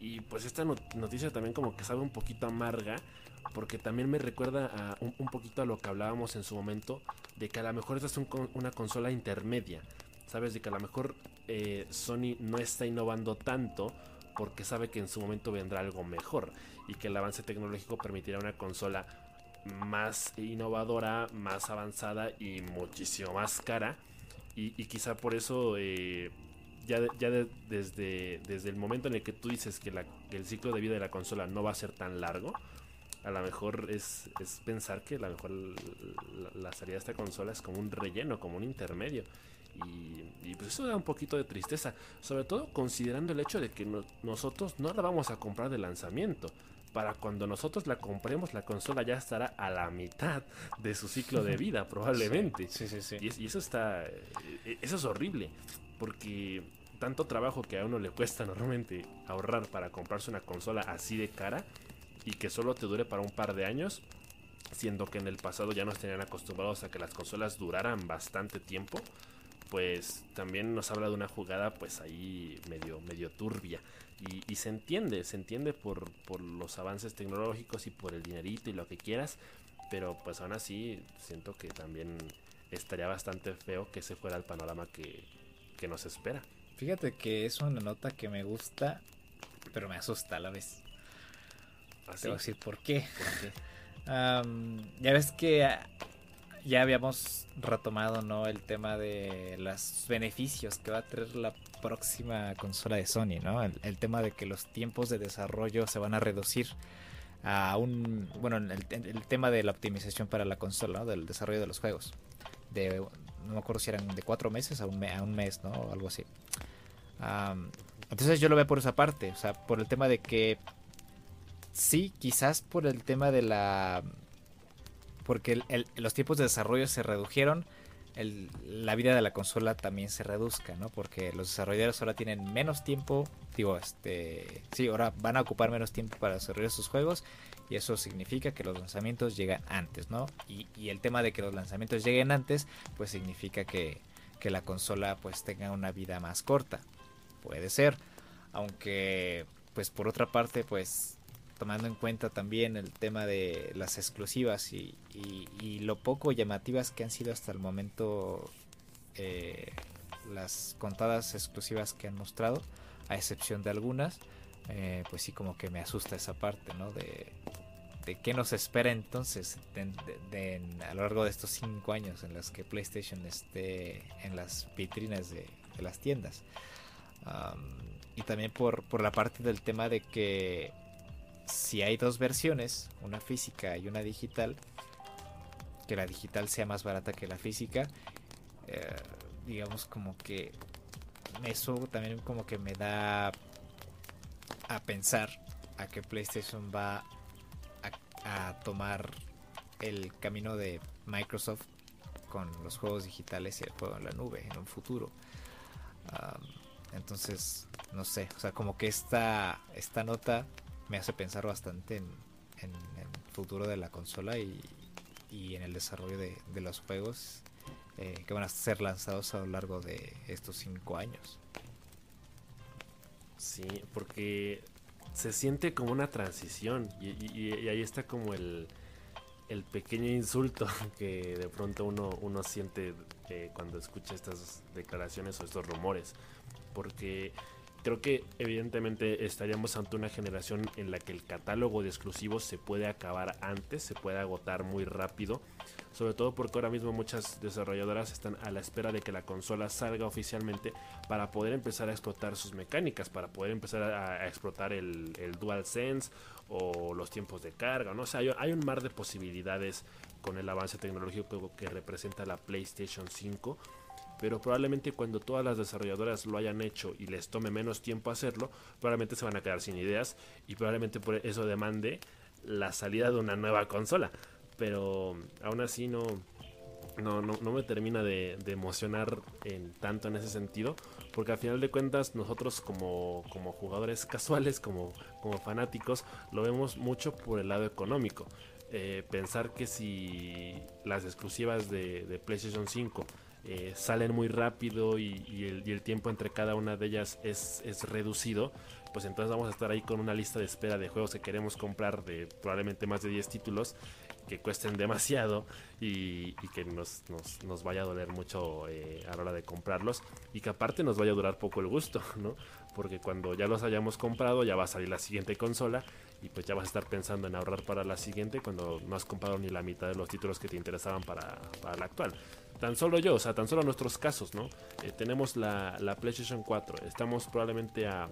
Y pues esta noticia también como que sabe un poquito amarga, porque también me recuerda a un, poquito a lo que hablábamos en su momento, de que a lo mejor esta es una consola intermedia, ¿sabes? De que a lo mejor eh, Sony no está innovando tanto porque sabe que en su momento vendrá algo mejor y que el avance tecnológico permitirá una consola más innovadora, más avanzada y muchísimo más cara. Y, quizá por eso eh, ya, desde, desde el momento en el que tú dices que, el ciclo de vida de la consola no va a ser tan largo, a lo mejor es, pensar que a lo mejor la, la, salida de esta consola es como un relleno, como un intermedio. Y, pues eso da un poquito de tristeza, sobre todo considerando el hecho de que nosotros no la vamos a comprar de lanzamiento. Para cuando nosotros la compremos, la consola ya estará a la mitad de su ciclo de vida, probablemente. Sí, sí, sí. Y, eso está. Eh, eso es horrible. Porque tanto trabajo que a uno le cuesta normalmente ahorrar para comprarse una consola así de cara y que solo te dure para un par de años, siendo que en el pasado ya nos tenían acostumbrados a que las consolas duraran bastante tiempo pues también nos habla de una jugada pues ahí medio, medio turbia. Y, se entiende, se entiende por, los avances tecnológicos y por el dinerito y lo que quieras, pero pues aún así siento que también estaría bastante feo que ese fuera el panorama que, nos espera. Fíjate que es una nota que me gusta, pero me asusta a la vez. ¿Ah, Te voy a decir por qué. ya ves que ya habíamos retomado no el tema de los beneficios que va a traer la próxima consola de Sony, ¿no? El, tema de que los tiempos de desarrollo se van a reducir a un bueno el, tema de la optimización para la consola, ¿no? del desarrollo de los juegos. De no me acuerdo si eran de cuatro meses a un, a un mes, ¿no? O algo así. entonces yo lo veo por esa parte, o sea, por el tema de que sí, quizás por el tema de la porque los tiempos de desarrollo se redujeron, la vida de la consola también se reduzca, ¿no? Porque los desarrolladores ahora tienen menos tiempo, digo, este, sí, ahora van a ocupar menos tiempo para desarrollar sus juegos y eso significa que los lanzamientos llegan antes, ¿no? Y, el tema de que los lanzamientos lleguen antes, pues significa que, que la consola pues tenga una vida más corta. Puede ser, aunque pues por otra parte pues tomando en cuenta también el tema de las exclusivas y, lo poco llamativas que han sido hasta el momento eh, las contadas exclusivas que han mostrado, a excepción de algunas, eh, pues sí como que me asusta esa parte, ¿no? De, de qué nos espera entonces a lo largo de estos cinco años en los que PlayStation esté en las vitrinas de, las tiendas. y también por, por la parte del tema de que si hay dos versiones, una física y una digital, que la digital sea más barata que la física, eh, digamos como que eso también como que me da a pensar a que PlayStation va a, tomar el camino de Microsoft con los juegos digitales y el juego en la nube en un futuro. entonces, no sé, o sea, como que esta, esta nota me hace pensar bastante en, el futuro de la consola y, en el desarrollo de, los juegos eh, que van a ser lanzados a lo largo de estos cinco años. Sí, porque se siente como una transición y, ahí está como el, el, pequeño insulto que de pronto uno, uno siente eh, cuando escucha estas declaraciones o estos rumores. Porque Creo que evidentemente estaríamos ante una generación en la que el catálogo de exclusivos se puede acabar antes, se puede agotar muy rápido, sobre todo porque ahora mismo muchas desarrolladoras están a la espera de que la consola salga oficialmente para poder empezar a explotar sus mecánicas, para poder empezar a, explotar el, DualSense o los tiempos de carga, ¿no? O hay, un mar de posibilidades con el avance tecnológico que representa la PlayStation 5 pero probablemente cuando todas las desarrolladoras lo hayan hecho y les tome menos tiempo hacerlo, probablemente se van a quedar sin ideas y probablemente por eso demande la salida de una nueva consola. Pero aún así no, no, no, me termina de, emocionar en tanto en ese sentido, porque al final de cuentas nosotros como, como jugadores casuales, como, como fanáticos, lo vemos mucho por el lado económico. Eh, pensar que si las exclusivas de, PlayStation 5 eh, salen muy rápido y, el, tiempo entre cada una de ellas es, reducido, pues entonces vamos a estar ahí con una lista de espera de juegos que queremos comprar de probablemente más de 10 títulos que cuesten demasiado y, que nos, vaya a doler mucho eh, a la hora de comprarlos y que aparte nos vaya a durar poco el gusto, ¿no? Porque cuando ya los hayamos comprado ya va a salir la siguiente consola y pues ya vas a estar pensando en ahorrar para la siguiente cuando no has comprado ni la mitad de los títulos que te interesaban para la actual. Tan solo yo, o sea, tan solo nuestros casos, ¿no? Eh, tenemos la, la PlayStation 4, estamos probablemente a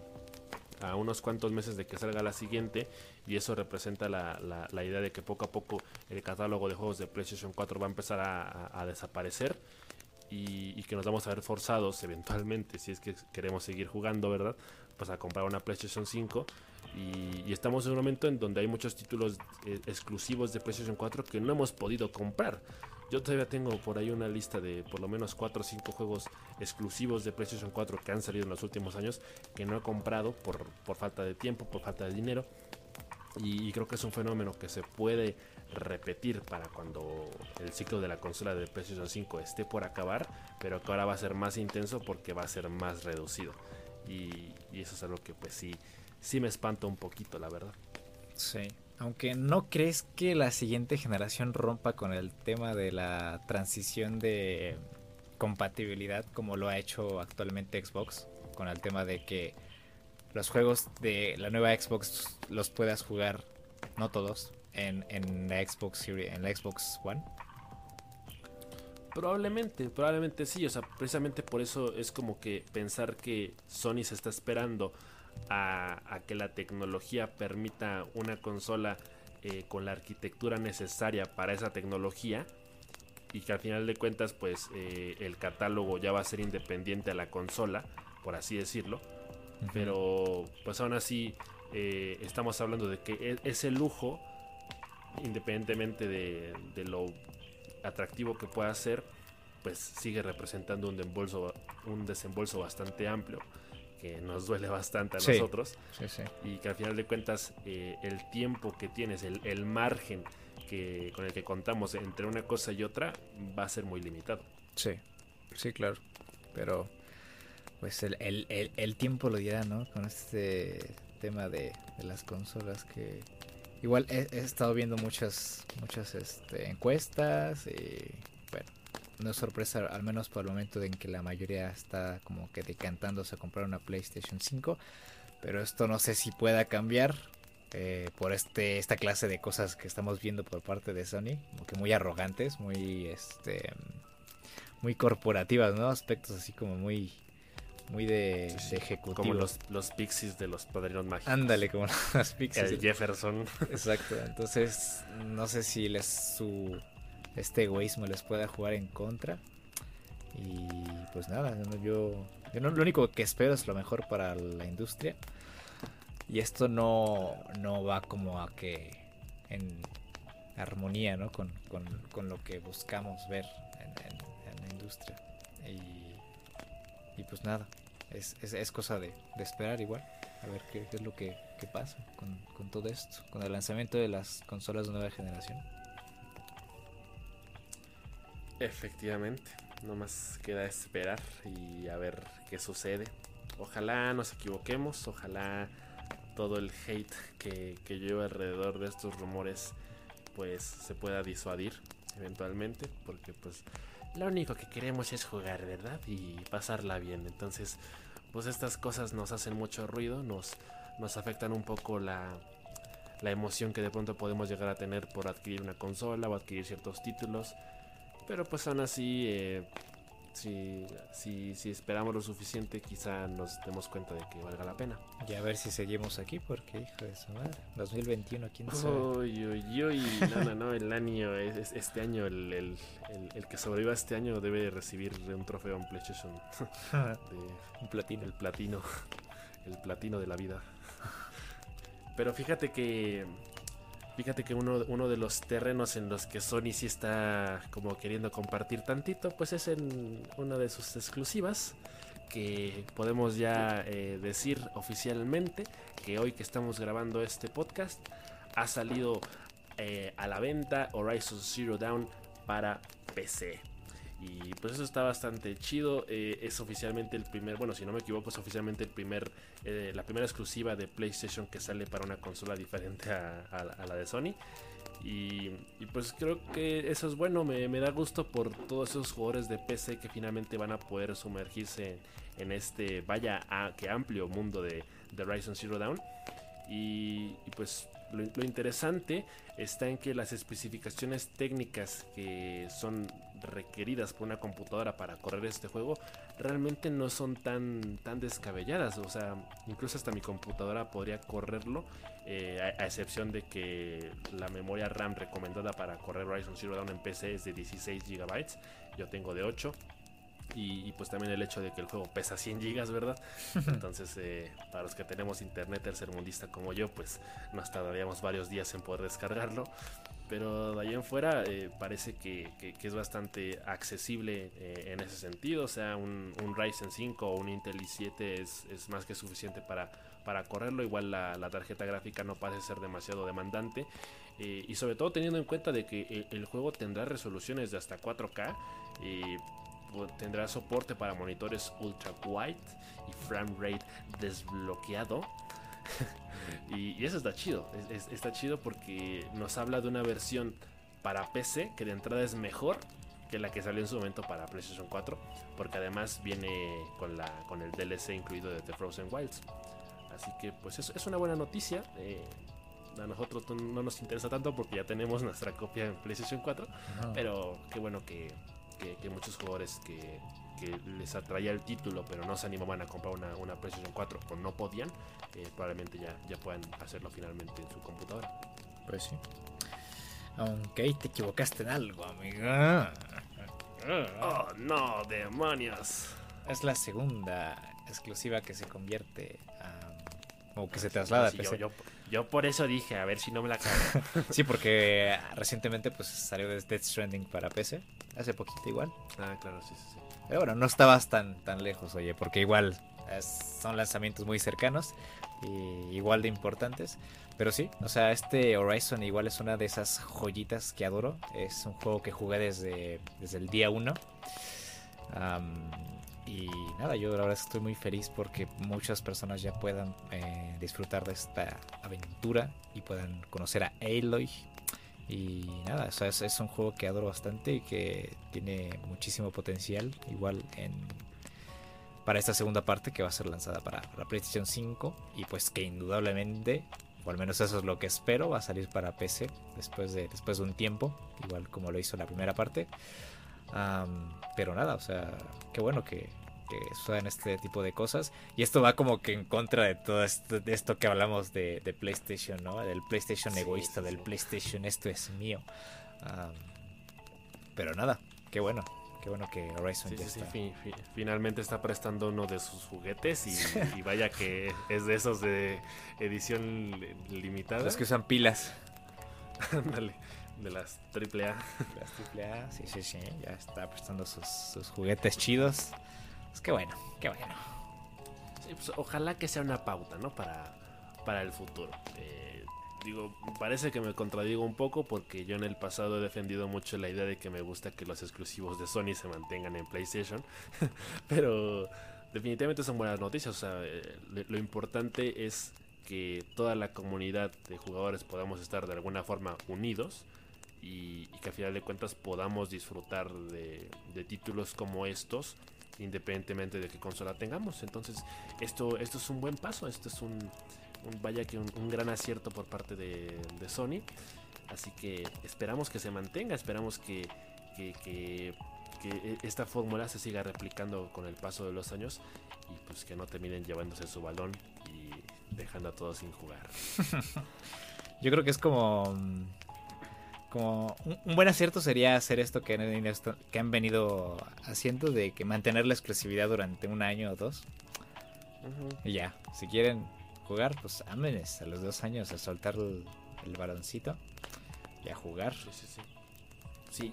a unos cuantos meses de que salga la siguiente y eso representa la, la, idea de que poco a poco el catálogo de juegos de PlayStation 4 va a empezar a, desaparecer y, que nos vamos a ver forzados eventualmente si es que queremos seguir jugando, ¿verdad? Pues a comprar una PlayStation 5 y, y estamos en un momento en donde hay muchos títulos eh, exclusivos de PlayStation 4 que no hemos podido comprar. Yo todavía tengo por ahí una lista de por lo menos 4 o 5 juegos exclusivos de PlayStation 4 que han salido en los últimos años que no he comprado por, falta de tiempo, por falta de dinero. Y, creo que es un fenómeno que se puede repetir para cuando el ciclo de la consola de PlayStation 5 esté por acabar, pero que ahora va a ser más intenso porque va a ser más reducido. Y, y eso es algo que pues sí, sí me espanta un poquito, la verdad. Sí, aunque no crees que la siguiente generación rompa con el tema de la transición de compatibilidad como lo ha hecho actualmente Xbox, con el tema de que los juegos de la nueva Xbox los puedas jugar, no todos, en, la Xbox Series, en la Xbox One. Probablemente, probablemente sí, o sea, precisamente por eso es como que pensar que Sony se está esperando a, que la tecnología permita una consola eh, con la arquitectura necesaria para esa tecnología y que al final de cuentas pues eh, el catálogo ya va a ser independiente a la consola, por así decirlo. Pero pues aún así eh, estamos hablando de que e, ese lujo, independientemente de, de, lo atractivo que pueda ser, pues sigue representando un desembolso, un desembolso bastante amplio que nos duele bastante a nosotros. Y que al final de cuentas eh, el tiempo que tienes, el, margen que, con el que contamos entre una cosa y otra va a ser muy limitado. Sí, sí, claro. Pero pues el, el, tiempo lo dirá, ¿no? Con este tema de, las consolas que... Igual he, estado viendo muchas muchas este, encuestas y bueno, no es sorpresa, al menos por el momento en que la mayoría está como que decantándose a comprar una PlayStation 5. Pero esto no sé si pueda cambiar eh, por este esta clase de cosas que estamos viendo por parte de Sony, como que muy arrogantes, muy este muy corporativas, ¿no? Aspectos así como muy muy de, ejecutivo. Como los, los pixies de los padrinos mágicos. Ándale, como los pixies. El Jefferson. Exacto. Entonces, no sé si les su este egoísmo les pueda jugar en contra. Y pues nada, yo, yo no, lo único que espero es lo mejor para la industria. Y esto no, no va como a que en armonía ¿no? con, con, con lo que buscamos ver en, la industria. Y, y pues nada, es, es, es cosa de, de, esperar igual. A ver qué, qué es lo que, que pasa con, con todo esto, con el lanzamiento de las consolas de nueva generación. Efectivamente, no más queda esperar y a ver qué sucede. Ojalá nos equivoquemos, ojalá todo el hate que, que lleva alrededor de estos rumores pues se pueda disuadir eventualmente, porque pues lo único que queremos es jugar, ¿verdad? Y pasarla bien. Entonces, pues estas cosas nos hacen mucho ruido, nos, nos afectan un poco la, la emoción que de pronto podemos llegar a tener por adquirir una consola o adquirir ciertos títulos. Pero pues aún así, eh, si, si, si esperamos lo suficiente, quizá nos demos cuenta de que valga la pena. Y a ver si seguimos aquí, porque hijo de su madre, 2021, quién sabe. Uy, uy, uy, no, no, no, el año, es, este año, el, el, el, que sobreviva este año debe recibir un trofeo en PlayStation. un platino. El platino, el platino de la vida. Pero fíjate que Fíjate que uno, de los terrenos en los que Sony sí está como queriendo compartir tantito, pues es en una de sus exclusivas, que podemos ya eh, decir oficialmente que hoy que estamos grabando este podcast ha salido eh, a la venta Horizon Zero Dawn para PC. Y pues eso está bastante chido. Eh, es oficialmente el primer, bueno, si no me equivoco, es oficialmente el primer, eh, la primera exclusiva de PlayStation que sale para una consola diferente a, la de Sony. Y, pues creo que eso es bueno, me, da gusto por todos esos jugadores de PC que finalmente van a poder sumergirse en, este, vaya, que amplio mundo de, de Zero Dawn. Y, pues lo, interesante está en que las especificaciones técnicas que son requeridas por una computadora para correr este juego realmente no son tan, tan descabelladas. O sea, incluso hasta mi computadora podría correrlo, eh, a, excepción de que la memoria RAM recomendada para correr Horizon Zero Dawn en PC es de 16 GB. Yo tengo de 8. Y, pues también el hecho de que el juego pesa 100 gigas, ¿verdad? Entonces, eh, para los que tenemos internet tercermundista como yo, pues nos tardaríamos varios días en poder descargarlo. Pero de ahí en fuera eh, parece que, es bastante accesible eh, en ese sentido. O sea, un, Ryzen 5 o un Intel i7 es, es más que suficiente para, para correrlo. Igual la, la, tarjeta gráfica no parece ser demasiado demandante. y sobre todo teniendo en cuenta de que el, el juego tendrá resoluciones de hasta 4K. Y tendrá soporte para monitores ultra wide y frame rate desbloqueado. y, eso está chido. está chido porque nos habla de una versión para PC que de entrada es mejor que la que salió en su momento para PlayStation 4. Porque además viene con, la, con el DLC incluido de The Frozen Wilds. Así que pues eso es una buena noticia. Eh, a nosotros no nos interesa tanto porque ya tenemos nuestra copia en PlayStation 4. Pero qué bueno que, que, muchos jugadores que, les atraía el título pero no se animaban a comprar una, una PlayStation 4 o no podían, eh, probablemente ya, ya puedan hacerlo finalmente en su computadora. Pues sí. Aunque ahí te equivocaste en algo, amiga. Oh, no, demonios. Es la segunda exclusiva que se convierte o que se traslada a PC. Yo, por eso dije, a ver si no me la cago. sí, porque recientemente pues salió Death Stranding para PC hace poquito igual. Ah, claro, sí, sí, sí. Pero bueno, no estabas tan, tan lejos, oye, porque igual son lanzamientos muy cercanos y igual de importantes. Pero sí, o sea, este Horizon igual es una de esas joyitas que adoro. Es un juego que jugué desde, desde el día 1. y nada, yo la verdad estoy muy feliz porque muchas personas ya puedan eh, disfrutar de esta aventura y puedan conocer a Aloy y nada, es, un juego que adoro bastante y que tiene muchísimo potencial. Igual en para esta segunda parte que va a ser lanzada para la PlayStation 5. Y pues que indudablemente, o al menos eso es lo que espero, va a salir para PC después de, después de un tiempo. Igual como lo hizo la primera parte. pero nada, o sea, qué bueno que, que este tipo de cosas. Y esto va como que en contra de todo esto, de esto que hablamos de, PlayStation, ¿no? Del PlayStation egoísta, del PlayStation esto es mío. pero nada, qué bueno. Qué bueno que Horizon ya está. finalmente está prestando uno de sus juguetes y, vaya que es de esos de edición limitada. Los que usan pilas. Ándale, de las AAA. Las AAA, sí, sí, sí. Ya está prestando sus, sus juguetes chidos. Es que bueno, qué bueno. Pues, ojalá que sea una pauta, ¿no? Para, para el futuro. Eh, digo, parece que me contradigo un poco porque yo en el pasado he defendido mucho la idea de que me gusta que los exclusivos de Sony se mantengan en PlayStation. Pero definitivamente son buenas noticias. O sea, eh, lo importante es que toda la comunidad de jugadores podamos estar de alguna forma unidos y, que a final de cuentas podamos disfrutar de, de títulos como estos independientemente de qué consola tengamos. Entonces, esto, esto es un buen paso, esto es un, vaya que un, gran acierto por parte de, Sony. Así que esperamos que se mantenga, esperamos que, que, que eh, esta fórmula se siga replicando con el paso de los años y pues que no terminen llevándose su balón y dejando a todos sin jugar. Yo creo que es como como un, buen acierto sería hacer esto que han, que han venido haciendo de que mantener la exclusividad durante un año o dos. Y ya, si quieren jugar, pues ámenes a los dos años a soltar el, el baloncito y a jugar. Sí, sí, sí. Sí,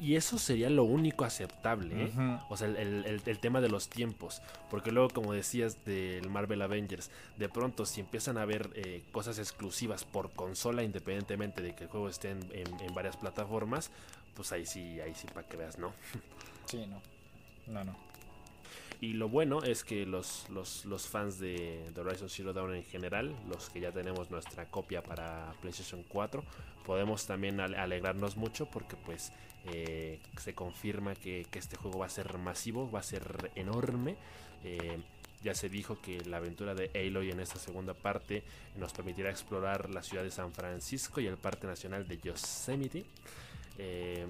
y, eso sería lo único aceptable, ¿eh? O sea, el, tema de los tiempos. Porque luego, como decías del Marvel Avengers, de pronto si empiezan a haber eh, cosas exclusivas por consola, independientemente de que el juego esté en, varias plataformas, pues ahí sí, ahí sí para que veas, ¿no? Sí, no. No, no. Y lo bueno es que los, los, fans de, de, Horizon Zero Dawn en general, los que ya tenemos nuestra copia para PlayStation 4, podemos también alegrarnos mucho porque pues eh, se confirma que, este juego va a ser masivo, va a ser enorme. Eh, ya se dijo que la aventura de Aloy en esta segunda parte nos permitirá explorar la ciudad de San Francisco y el Parque Nacional de Yosemite. Eh,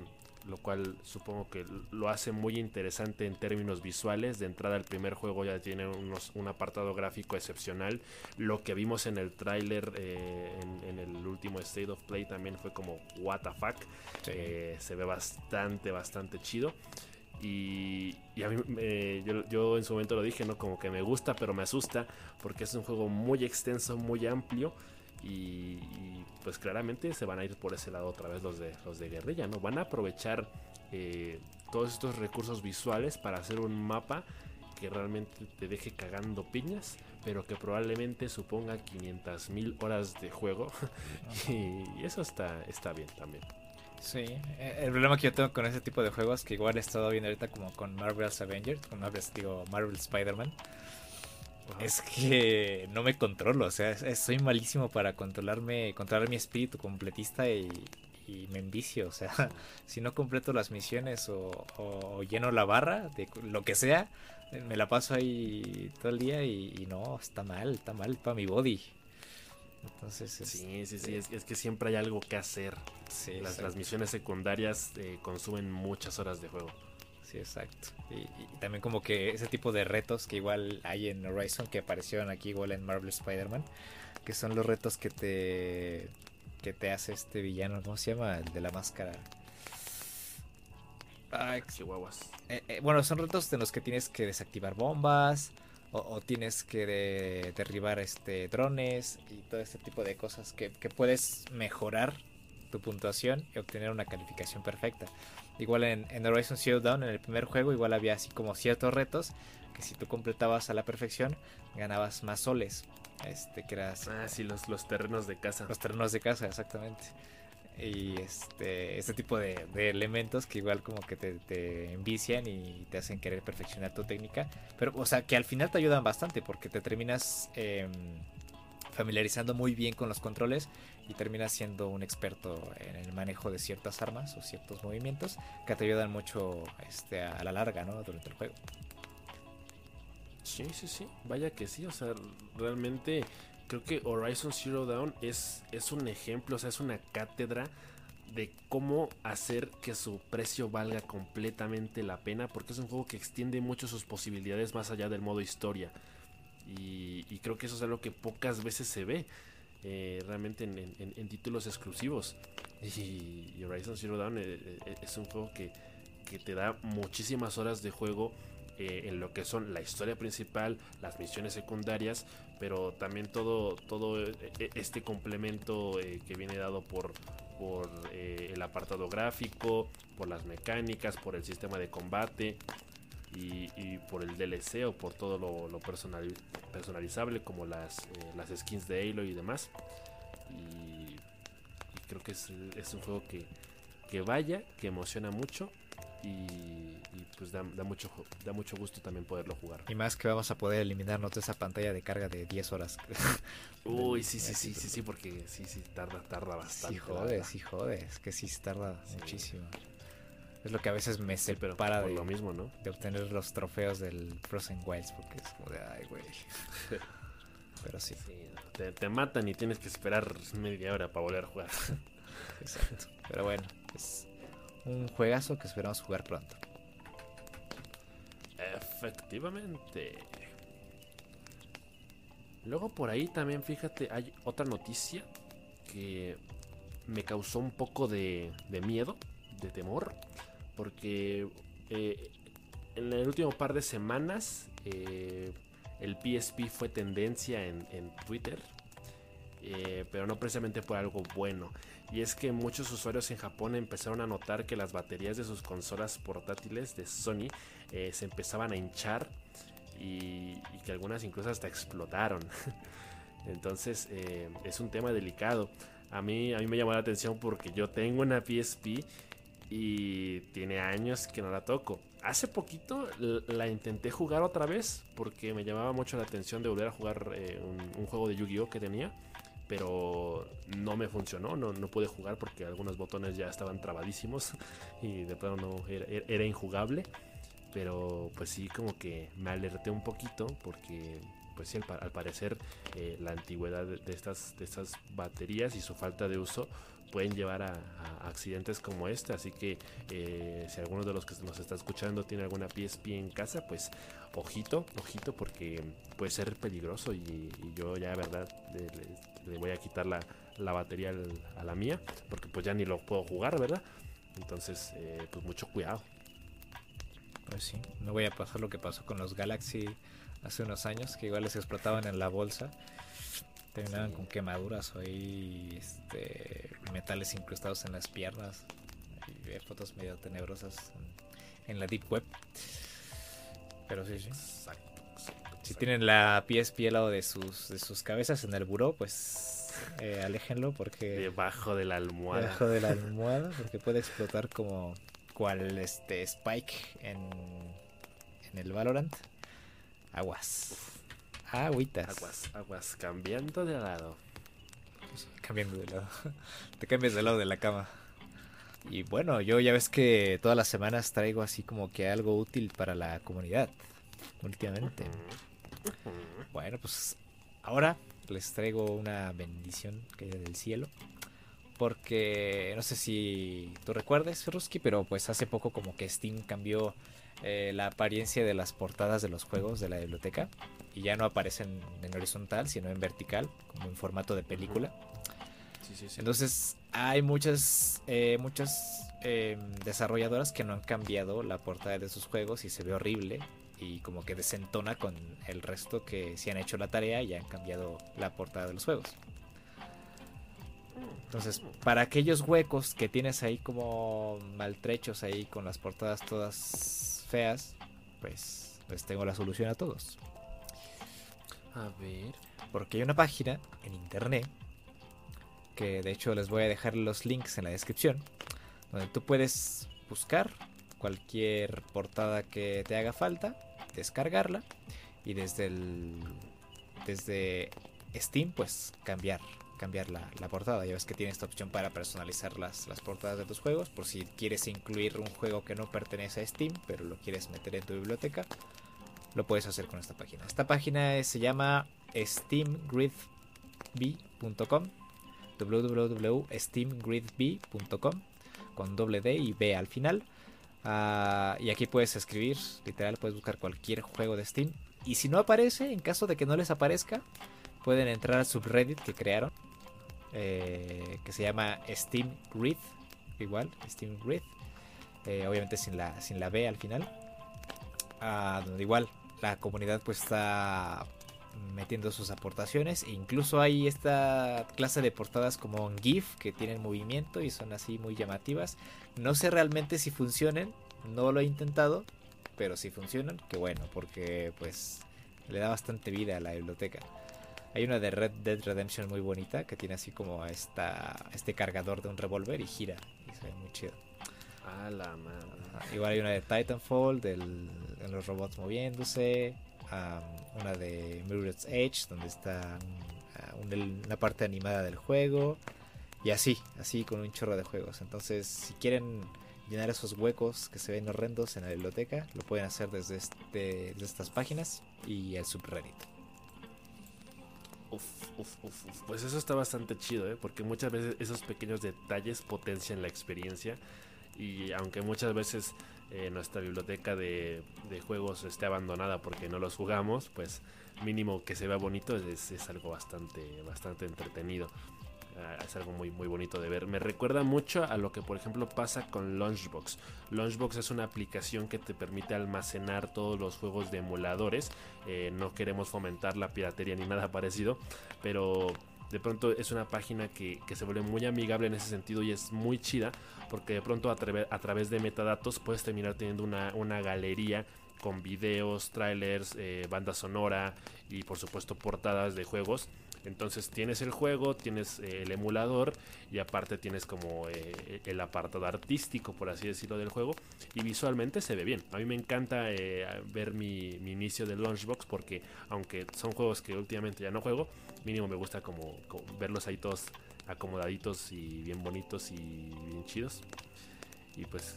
lo cual supongo que lo hace muy interesante en términos visuales. De entrada el primer juego ya tiene unos, un apartado gráfico excepcional. Lo que vimos en el tráiler eh, en, el último State of Play también fue como what the fuck. Eh, se ve bastante, bastante chido. Y, a mí, yo, en su momento lo dije, ¿no? Como que me gusta, pero me asusta, porque es un juego muy extenso, muy amplio. Y, pues claramente se van a ir por ese lado otra vez los de, los de guerrilla, ¿no? Van a aprovechar eh, todos estos recursos visuales para hacer un mapa que realmente te deje cagando piñas, pero que probablemente suponga 500 mil horas de juego. y, eso está, está bien también. Sí, eh, el problema que yo tengo con ese tipo de juegos, que igual he estado viendo ahorita como con Marvel's Avengers, con Marvel's, digo, Marvel Spider-Man, es que no me controlo, o sea, soy malísimo para controlarme, controlar mi espíritu completista y, me envicio, o sea, si no completo las misiones o, lleno la barra de lo que sea, me la paso ahí todo el día y, no, está mal, está mal para mi body. Entonces, sí, sí, sí, es, que siempre hay algo que hacer. las, misiones secundarias eh, consumen muchas horas de juego. Sí, exacto. Y, también como que ese tipo de retos que igual hay en Horizon, que aparecieron aquí igual en Marvel Spider-Man, que son los retos que te que te hace este villano, ¿cómo se llama? El de la máscara. Ay, chihuahuas. Eh, eh, bueno, son retos en los que tienes que desactivar bombas o, tienes que derribar este drones y todo este tipo de cosas que, que puedes mejorar tu puntuación y obtener una calificación perfecta. Igual en, en Horizon Zero Dawn, en el primer juego, igual había así como ciertos retos que si tú completabas a la perfección, ganabas más soles. Este, que era Ah, sí, los, los terrenos de casa. Los terrenos de casa, exactamente. Y este, este tipo de, elementos que igual como que te, envician y te hacen querer perfeccionar tu técnica. Pero, o sea, que al final te ayudan bastante porque te terminas em, familiarizando muy bien con los controles y terminas siendo un experto en el manejo de ciertas armas o ciertos movimientos que te ayudan mucho este, a la larga, ¿no? Durante el juego. Sí, sí, sí. Vaya que sí. O sea, realmente creo que Horizon Zero Dawn es, es un ejemplo, o sea, es una cátedra de cómo hacer que su precio valga completamente la pena, porque es un juego que extiende mucho sus posibilidades más allá del modo historia. Y, creo que eso es algo que pocas veces se ve eh, realmente en, títulos exclusivos. Y, Horizon Zero Dawn eh, eh, es un juego que, te da muchísimas horas de juego en lo que son la historia principal, las misiones secundarias, pero también todo, todo este complemento que viene dado por, por el apartado gráfico, por las mecánicas, por el sistema de combate y, por el DLC o por todo lo, personal, personalizable como las, eh, las skins de Halo y demás. Y, creo que es, un juego que, que vaya, que emociona mucho y, pues da, mucho da mucho gusto también poderlo jugar. Y más que vamos a poder eliminarnos de esa pantalla de carga de 10 horas. Uy, sí, sí, sí, sí, sí, porque sí, sí, tarda, tarda bastante. Sí, jodes, sí, jodes, que sí tarda muchísimo. Es lo que a veces me separa de, lo mismo, ¿no? de obtener los trofeos del Frozen Wilds, porque es como de, ay, güey. Pero sí. te, matan y tienes que esperar media hora para volver a jugar. Exacto. Pero bueno, es un juegazo que esperamos jugar pronto. Efectivamente. Luego por ahí también, fíjate, hay otra noticia que me causó un poco de, miedo, de temor, porque eh, en el último par de semanas eh, el PSP fue tendencia en, Twitter, eh, pero no precisamente por algo bueno. Y es que muchos usuarios en Japón empezaron a notar que las baterías de sus consolas portátiles de Sony se empezaban a hinchar y, que algunas incluso hasta explotaron. Entonces es un tema delicado. A mí, a mí me llamó la atención porque yo tengo una PSP y tiene años que no la toco. Hace poquito la intenté jugar otra vez porque me llamaba mucho la atención de volver a jugar eh, un, juego de Yu-Gi-Oh que tenía, pero no me funcionó, no, no, pude jugar porque algunos botones ya estaban trabadísimos y de plano no era, injugable. Pero pues sí, como que me alerté un poquito porque pues sí, al, parecer eh, la antigüedad de estas, de estas baterías y su falta de uso pueden llevar a, accidentes como este. Así que eh, si alguno de los que nos está escuchando tiene alguna PSP en casa, pues ojito, ojito, porque puede ser peligroso. Y, yo ya, de verdad, le, voy a quitar la, batería a la mía, porque pues ya ni lo puedo jugar, ¿verdad? Entonces, eh, pues mucho cuidado. Pues sí, no voy a pasar lo que pasó con los Galaxy hace unos años, que igual les explotaban en la bolsa. Terminaban con quemaduras o ahí este, metales incrustados en las piernas. Y fotos medio tenebrosas en, la Deep Web. Pero sí, sí. Si tienen la PSP al lado de sus, de sus cabezas en el buró, pues eh, aléjenlo porque... Debajo de la almohada. Debajo de la almohada, porque puede explotar como cual este Spike en, en el Valorant. Aguas. Agüitas. Aguas, aguas. Cambiando de lado. Cambiando de lado. Te cambias de lado de la cama. Y bueno, yo ya ves que todas las semanas traigo así como que algo útil para la comunidad. Últimamente. Bueno, pues ahora les traigo una bendición que hay del cielo. Porque no sé si tú recuerdes, Ruski, pero pues hace poco como que Steam cambió eh, la apariencia de las portadas de los juegos de la biblioteca y ya no aparecen en horizontal, sino en vertical, como en formato de película. Entonces hay muchas, eh, muchas eh, desarrolladoras que no han cambiado la portada de sus juegos y se ve horrible y como que desentona con el resto que sí han hecho la tarea y han cambiado la portada de los juegos. Entonces, para aquellos huecos que tienes ahí como maltrechos ahí con las portadas todas feas, pues les tengo la solución a todos. A ver. Porque hay una página en internet que de hecho les voy a dejar los links en la descripción, donde tú puedes buscar cualquier portada que te haga falta, descargarla y desde el desde Steam pues cambiar cambiar la, portada. Ya ves que tiene esta opción para personalizar las, las portadas de tus juegos. Por si quieres incluir un juego que no pertenece a Steam, pero lo quieres meter en tu biblioteca, lo puedes hacer con esta página. Esta página se llama steamgridb.com www.steamgridb.com con doble D y B al final. Ah, y aquí puedes escribir, literal, puedes buscar cualquier juego de Steam. Y si no aparece, en caso de que no les aparezca, pueden entrar al subreddit que crearon eh, que se llama Steam Grid, igual, Steam Grid, eh, obviamente sin la, sin la B al final, ah, donde igual la comunidad pues está metiendo sus aportaciones e incluso hay esta clase de portadas como un GIF que tienen movimiento y son así muy llamativas. No sé realmente si funcionen, no lo he intentado, pero si funcionan, que bueno, porque pues le da bastante vida a la biblioteca. Hay una de Red Dead Redemption muy bonita que tiene así como esta, este cargador de un revólver y gira. Y se ve muy chido. A la madre. Igual hay una de Titanfall, de los robots moviéndose. una de Mirror's Edge, donde está una parte animada del juego. Y así, así con un chorro de juegos. Entonces, si quieren llenar esos huecos que se ven horrendos en la biblioteca, lo pueden hacer desde, este, desde estas páginas y el subreddit. Uf, uf, uf, Pues eso está bastante chido, ¿eh? Porque muchas veces esos pequeños detalles potencian la experiencia. Y aunque muchas veces eh, nuestra biblioteca de, juegos esté abandonada porque no los jugamos, pues mínimo que se vea bonito es, algo bastante, bastante entretenido. Uh, es algo muy, muy bonito de ver. Me recuerda mucho a lo que, por ejemplo, pasa con Launchbox. Launchbox es una aplicación que te permite almacenar todos los juegos de emuladores. Eh, no queremos fomentar la piratería ni nada parecido, pero de pronto es una página que, que, se vuelve muy amigable en ese sentido y es muy chida porque de pronto a, a través de metadatos puedes terminar teniendo una, una galería con videos, trailers, eh, banda sonora y por supuesto portadas de juegos. Entonces tienes el juego, tienes eh, el emulador y aparte tienes como eh, el apartado artístico, por así decirlo, del juego. Y visualmente se ve bien. A mí me encanta ver mi, mi, inicio de Launchbox porque aunque son juegos que últimamente ya no juego, mínimo me gusta como, verlos ahí todos acomodaditos y bien bonitos y bien chidos. Y pues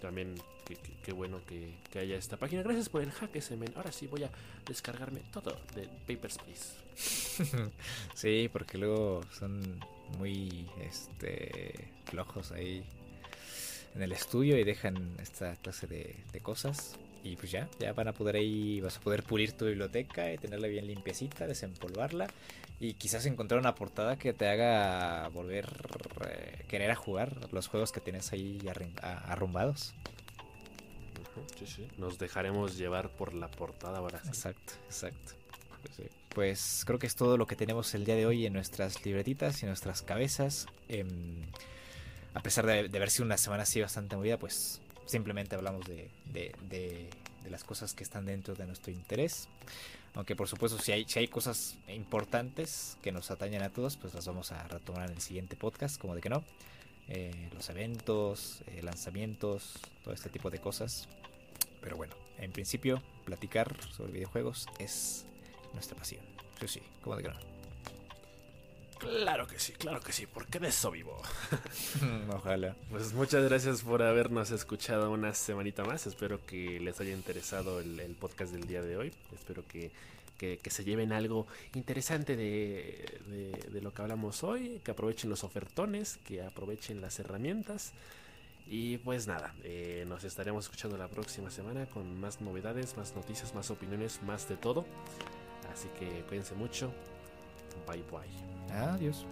también qué, bueno que, haya esta página. Gracias por el hack men. Ahora sí voy a descargarme todo de Papers, Please. sí, porque luego son muy este flojos ahí en el estudio y dejan esta clase de, cosas. Y pues ya, ya van a poder ahí, vas a poder pulir tu biblioteca y tenerla bien limpiecita, desempolvarla y quizás encontrar una portada que te haga volver eh, querer a jugar los juegos que tienes ahí arrumbados. Sí, sí. Nos dejaremos llevar por la portada ahora. Sí. Exacto, exacto. Pues, sí. pues, creo que es todo lo que tenemos el día de hoy en nuestras libretitas y en nuestras cabezas. Eh, a pesar de, de, haber sido una semana así bastante movida, pues simplemente hablamos de, de, las cosas que están dentro de nuestro interés. Aunque por supuesto si hay, si hay cosas importantes que nos atañen a todos, pues las vamos a retomar en el siguiente podcast, como de que no. Eh, los eventos, eh, lanzamientos, todo este tipo de cosas. Pero bueno, en principio, platicar sobre videojuegos es nuestra pasión. Sí, sí, como de que no. Claro que sí, claro que sí, porque de eso vivo. Ojalá. Pues muchas gracias por habernos escuchado una semanita más. Espero que les haya interesado el, podcast del día de hoy. Espero que, que, se lleven algo interesante de, de, de, lo que hablamos hoy, que aprovechen los ofertones, que aprovechen las herramientas. Y pues nada, eh, nos estaremos escuchando la próxima semana con más novedades, más noticias, más opiniones, más de todo. Así que cuídense mucho. Bye bye. Adiós.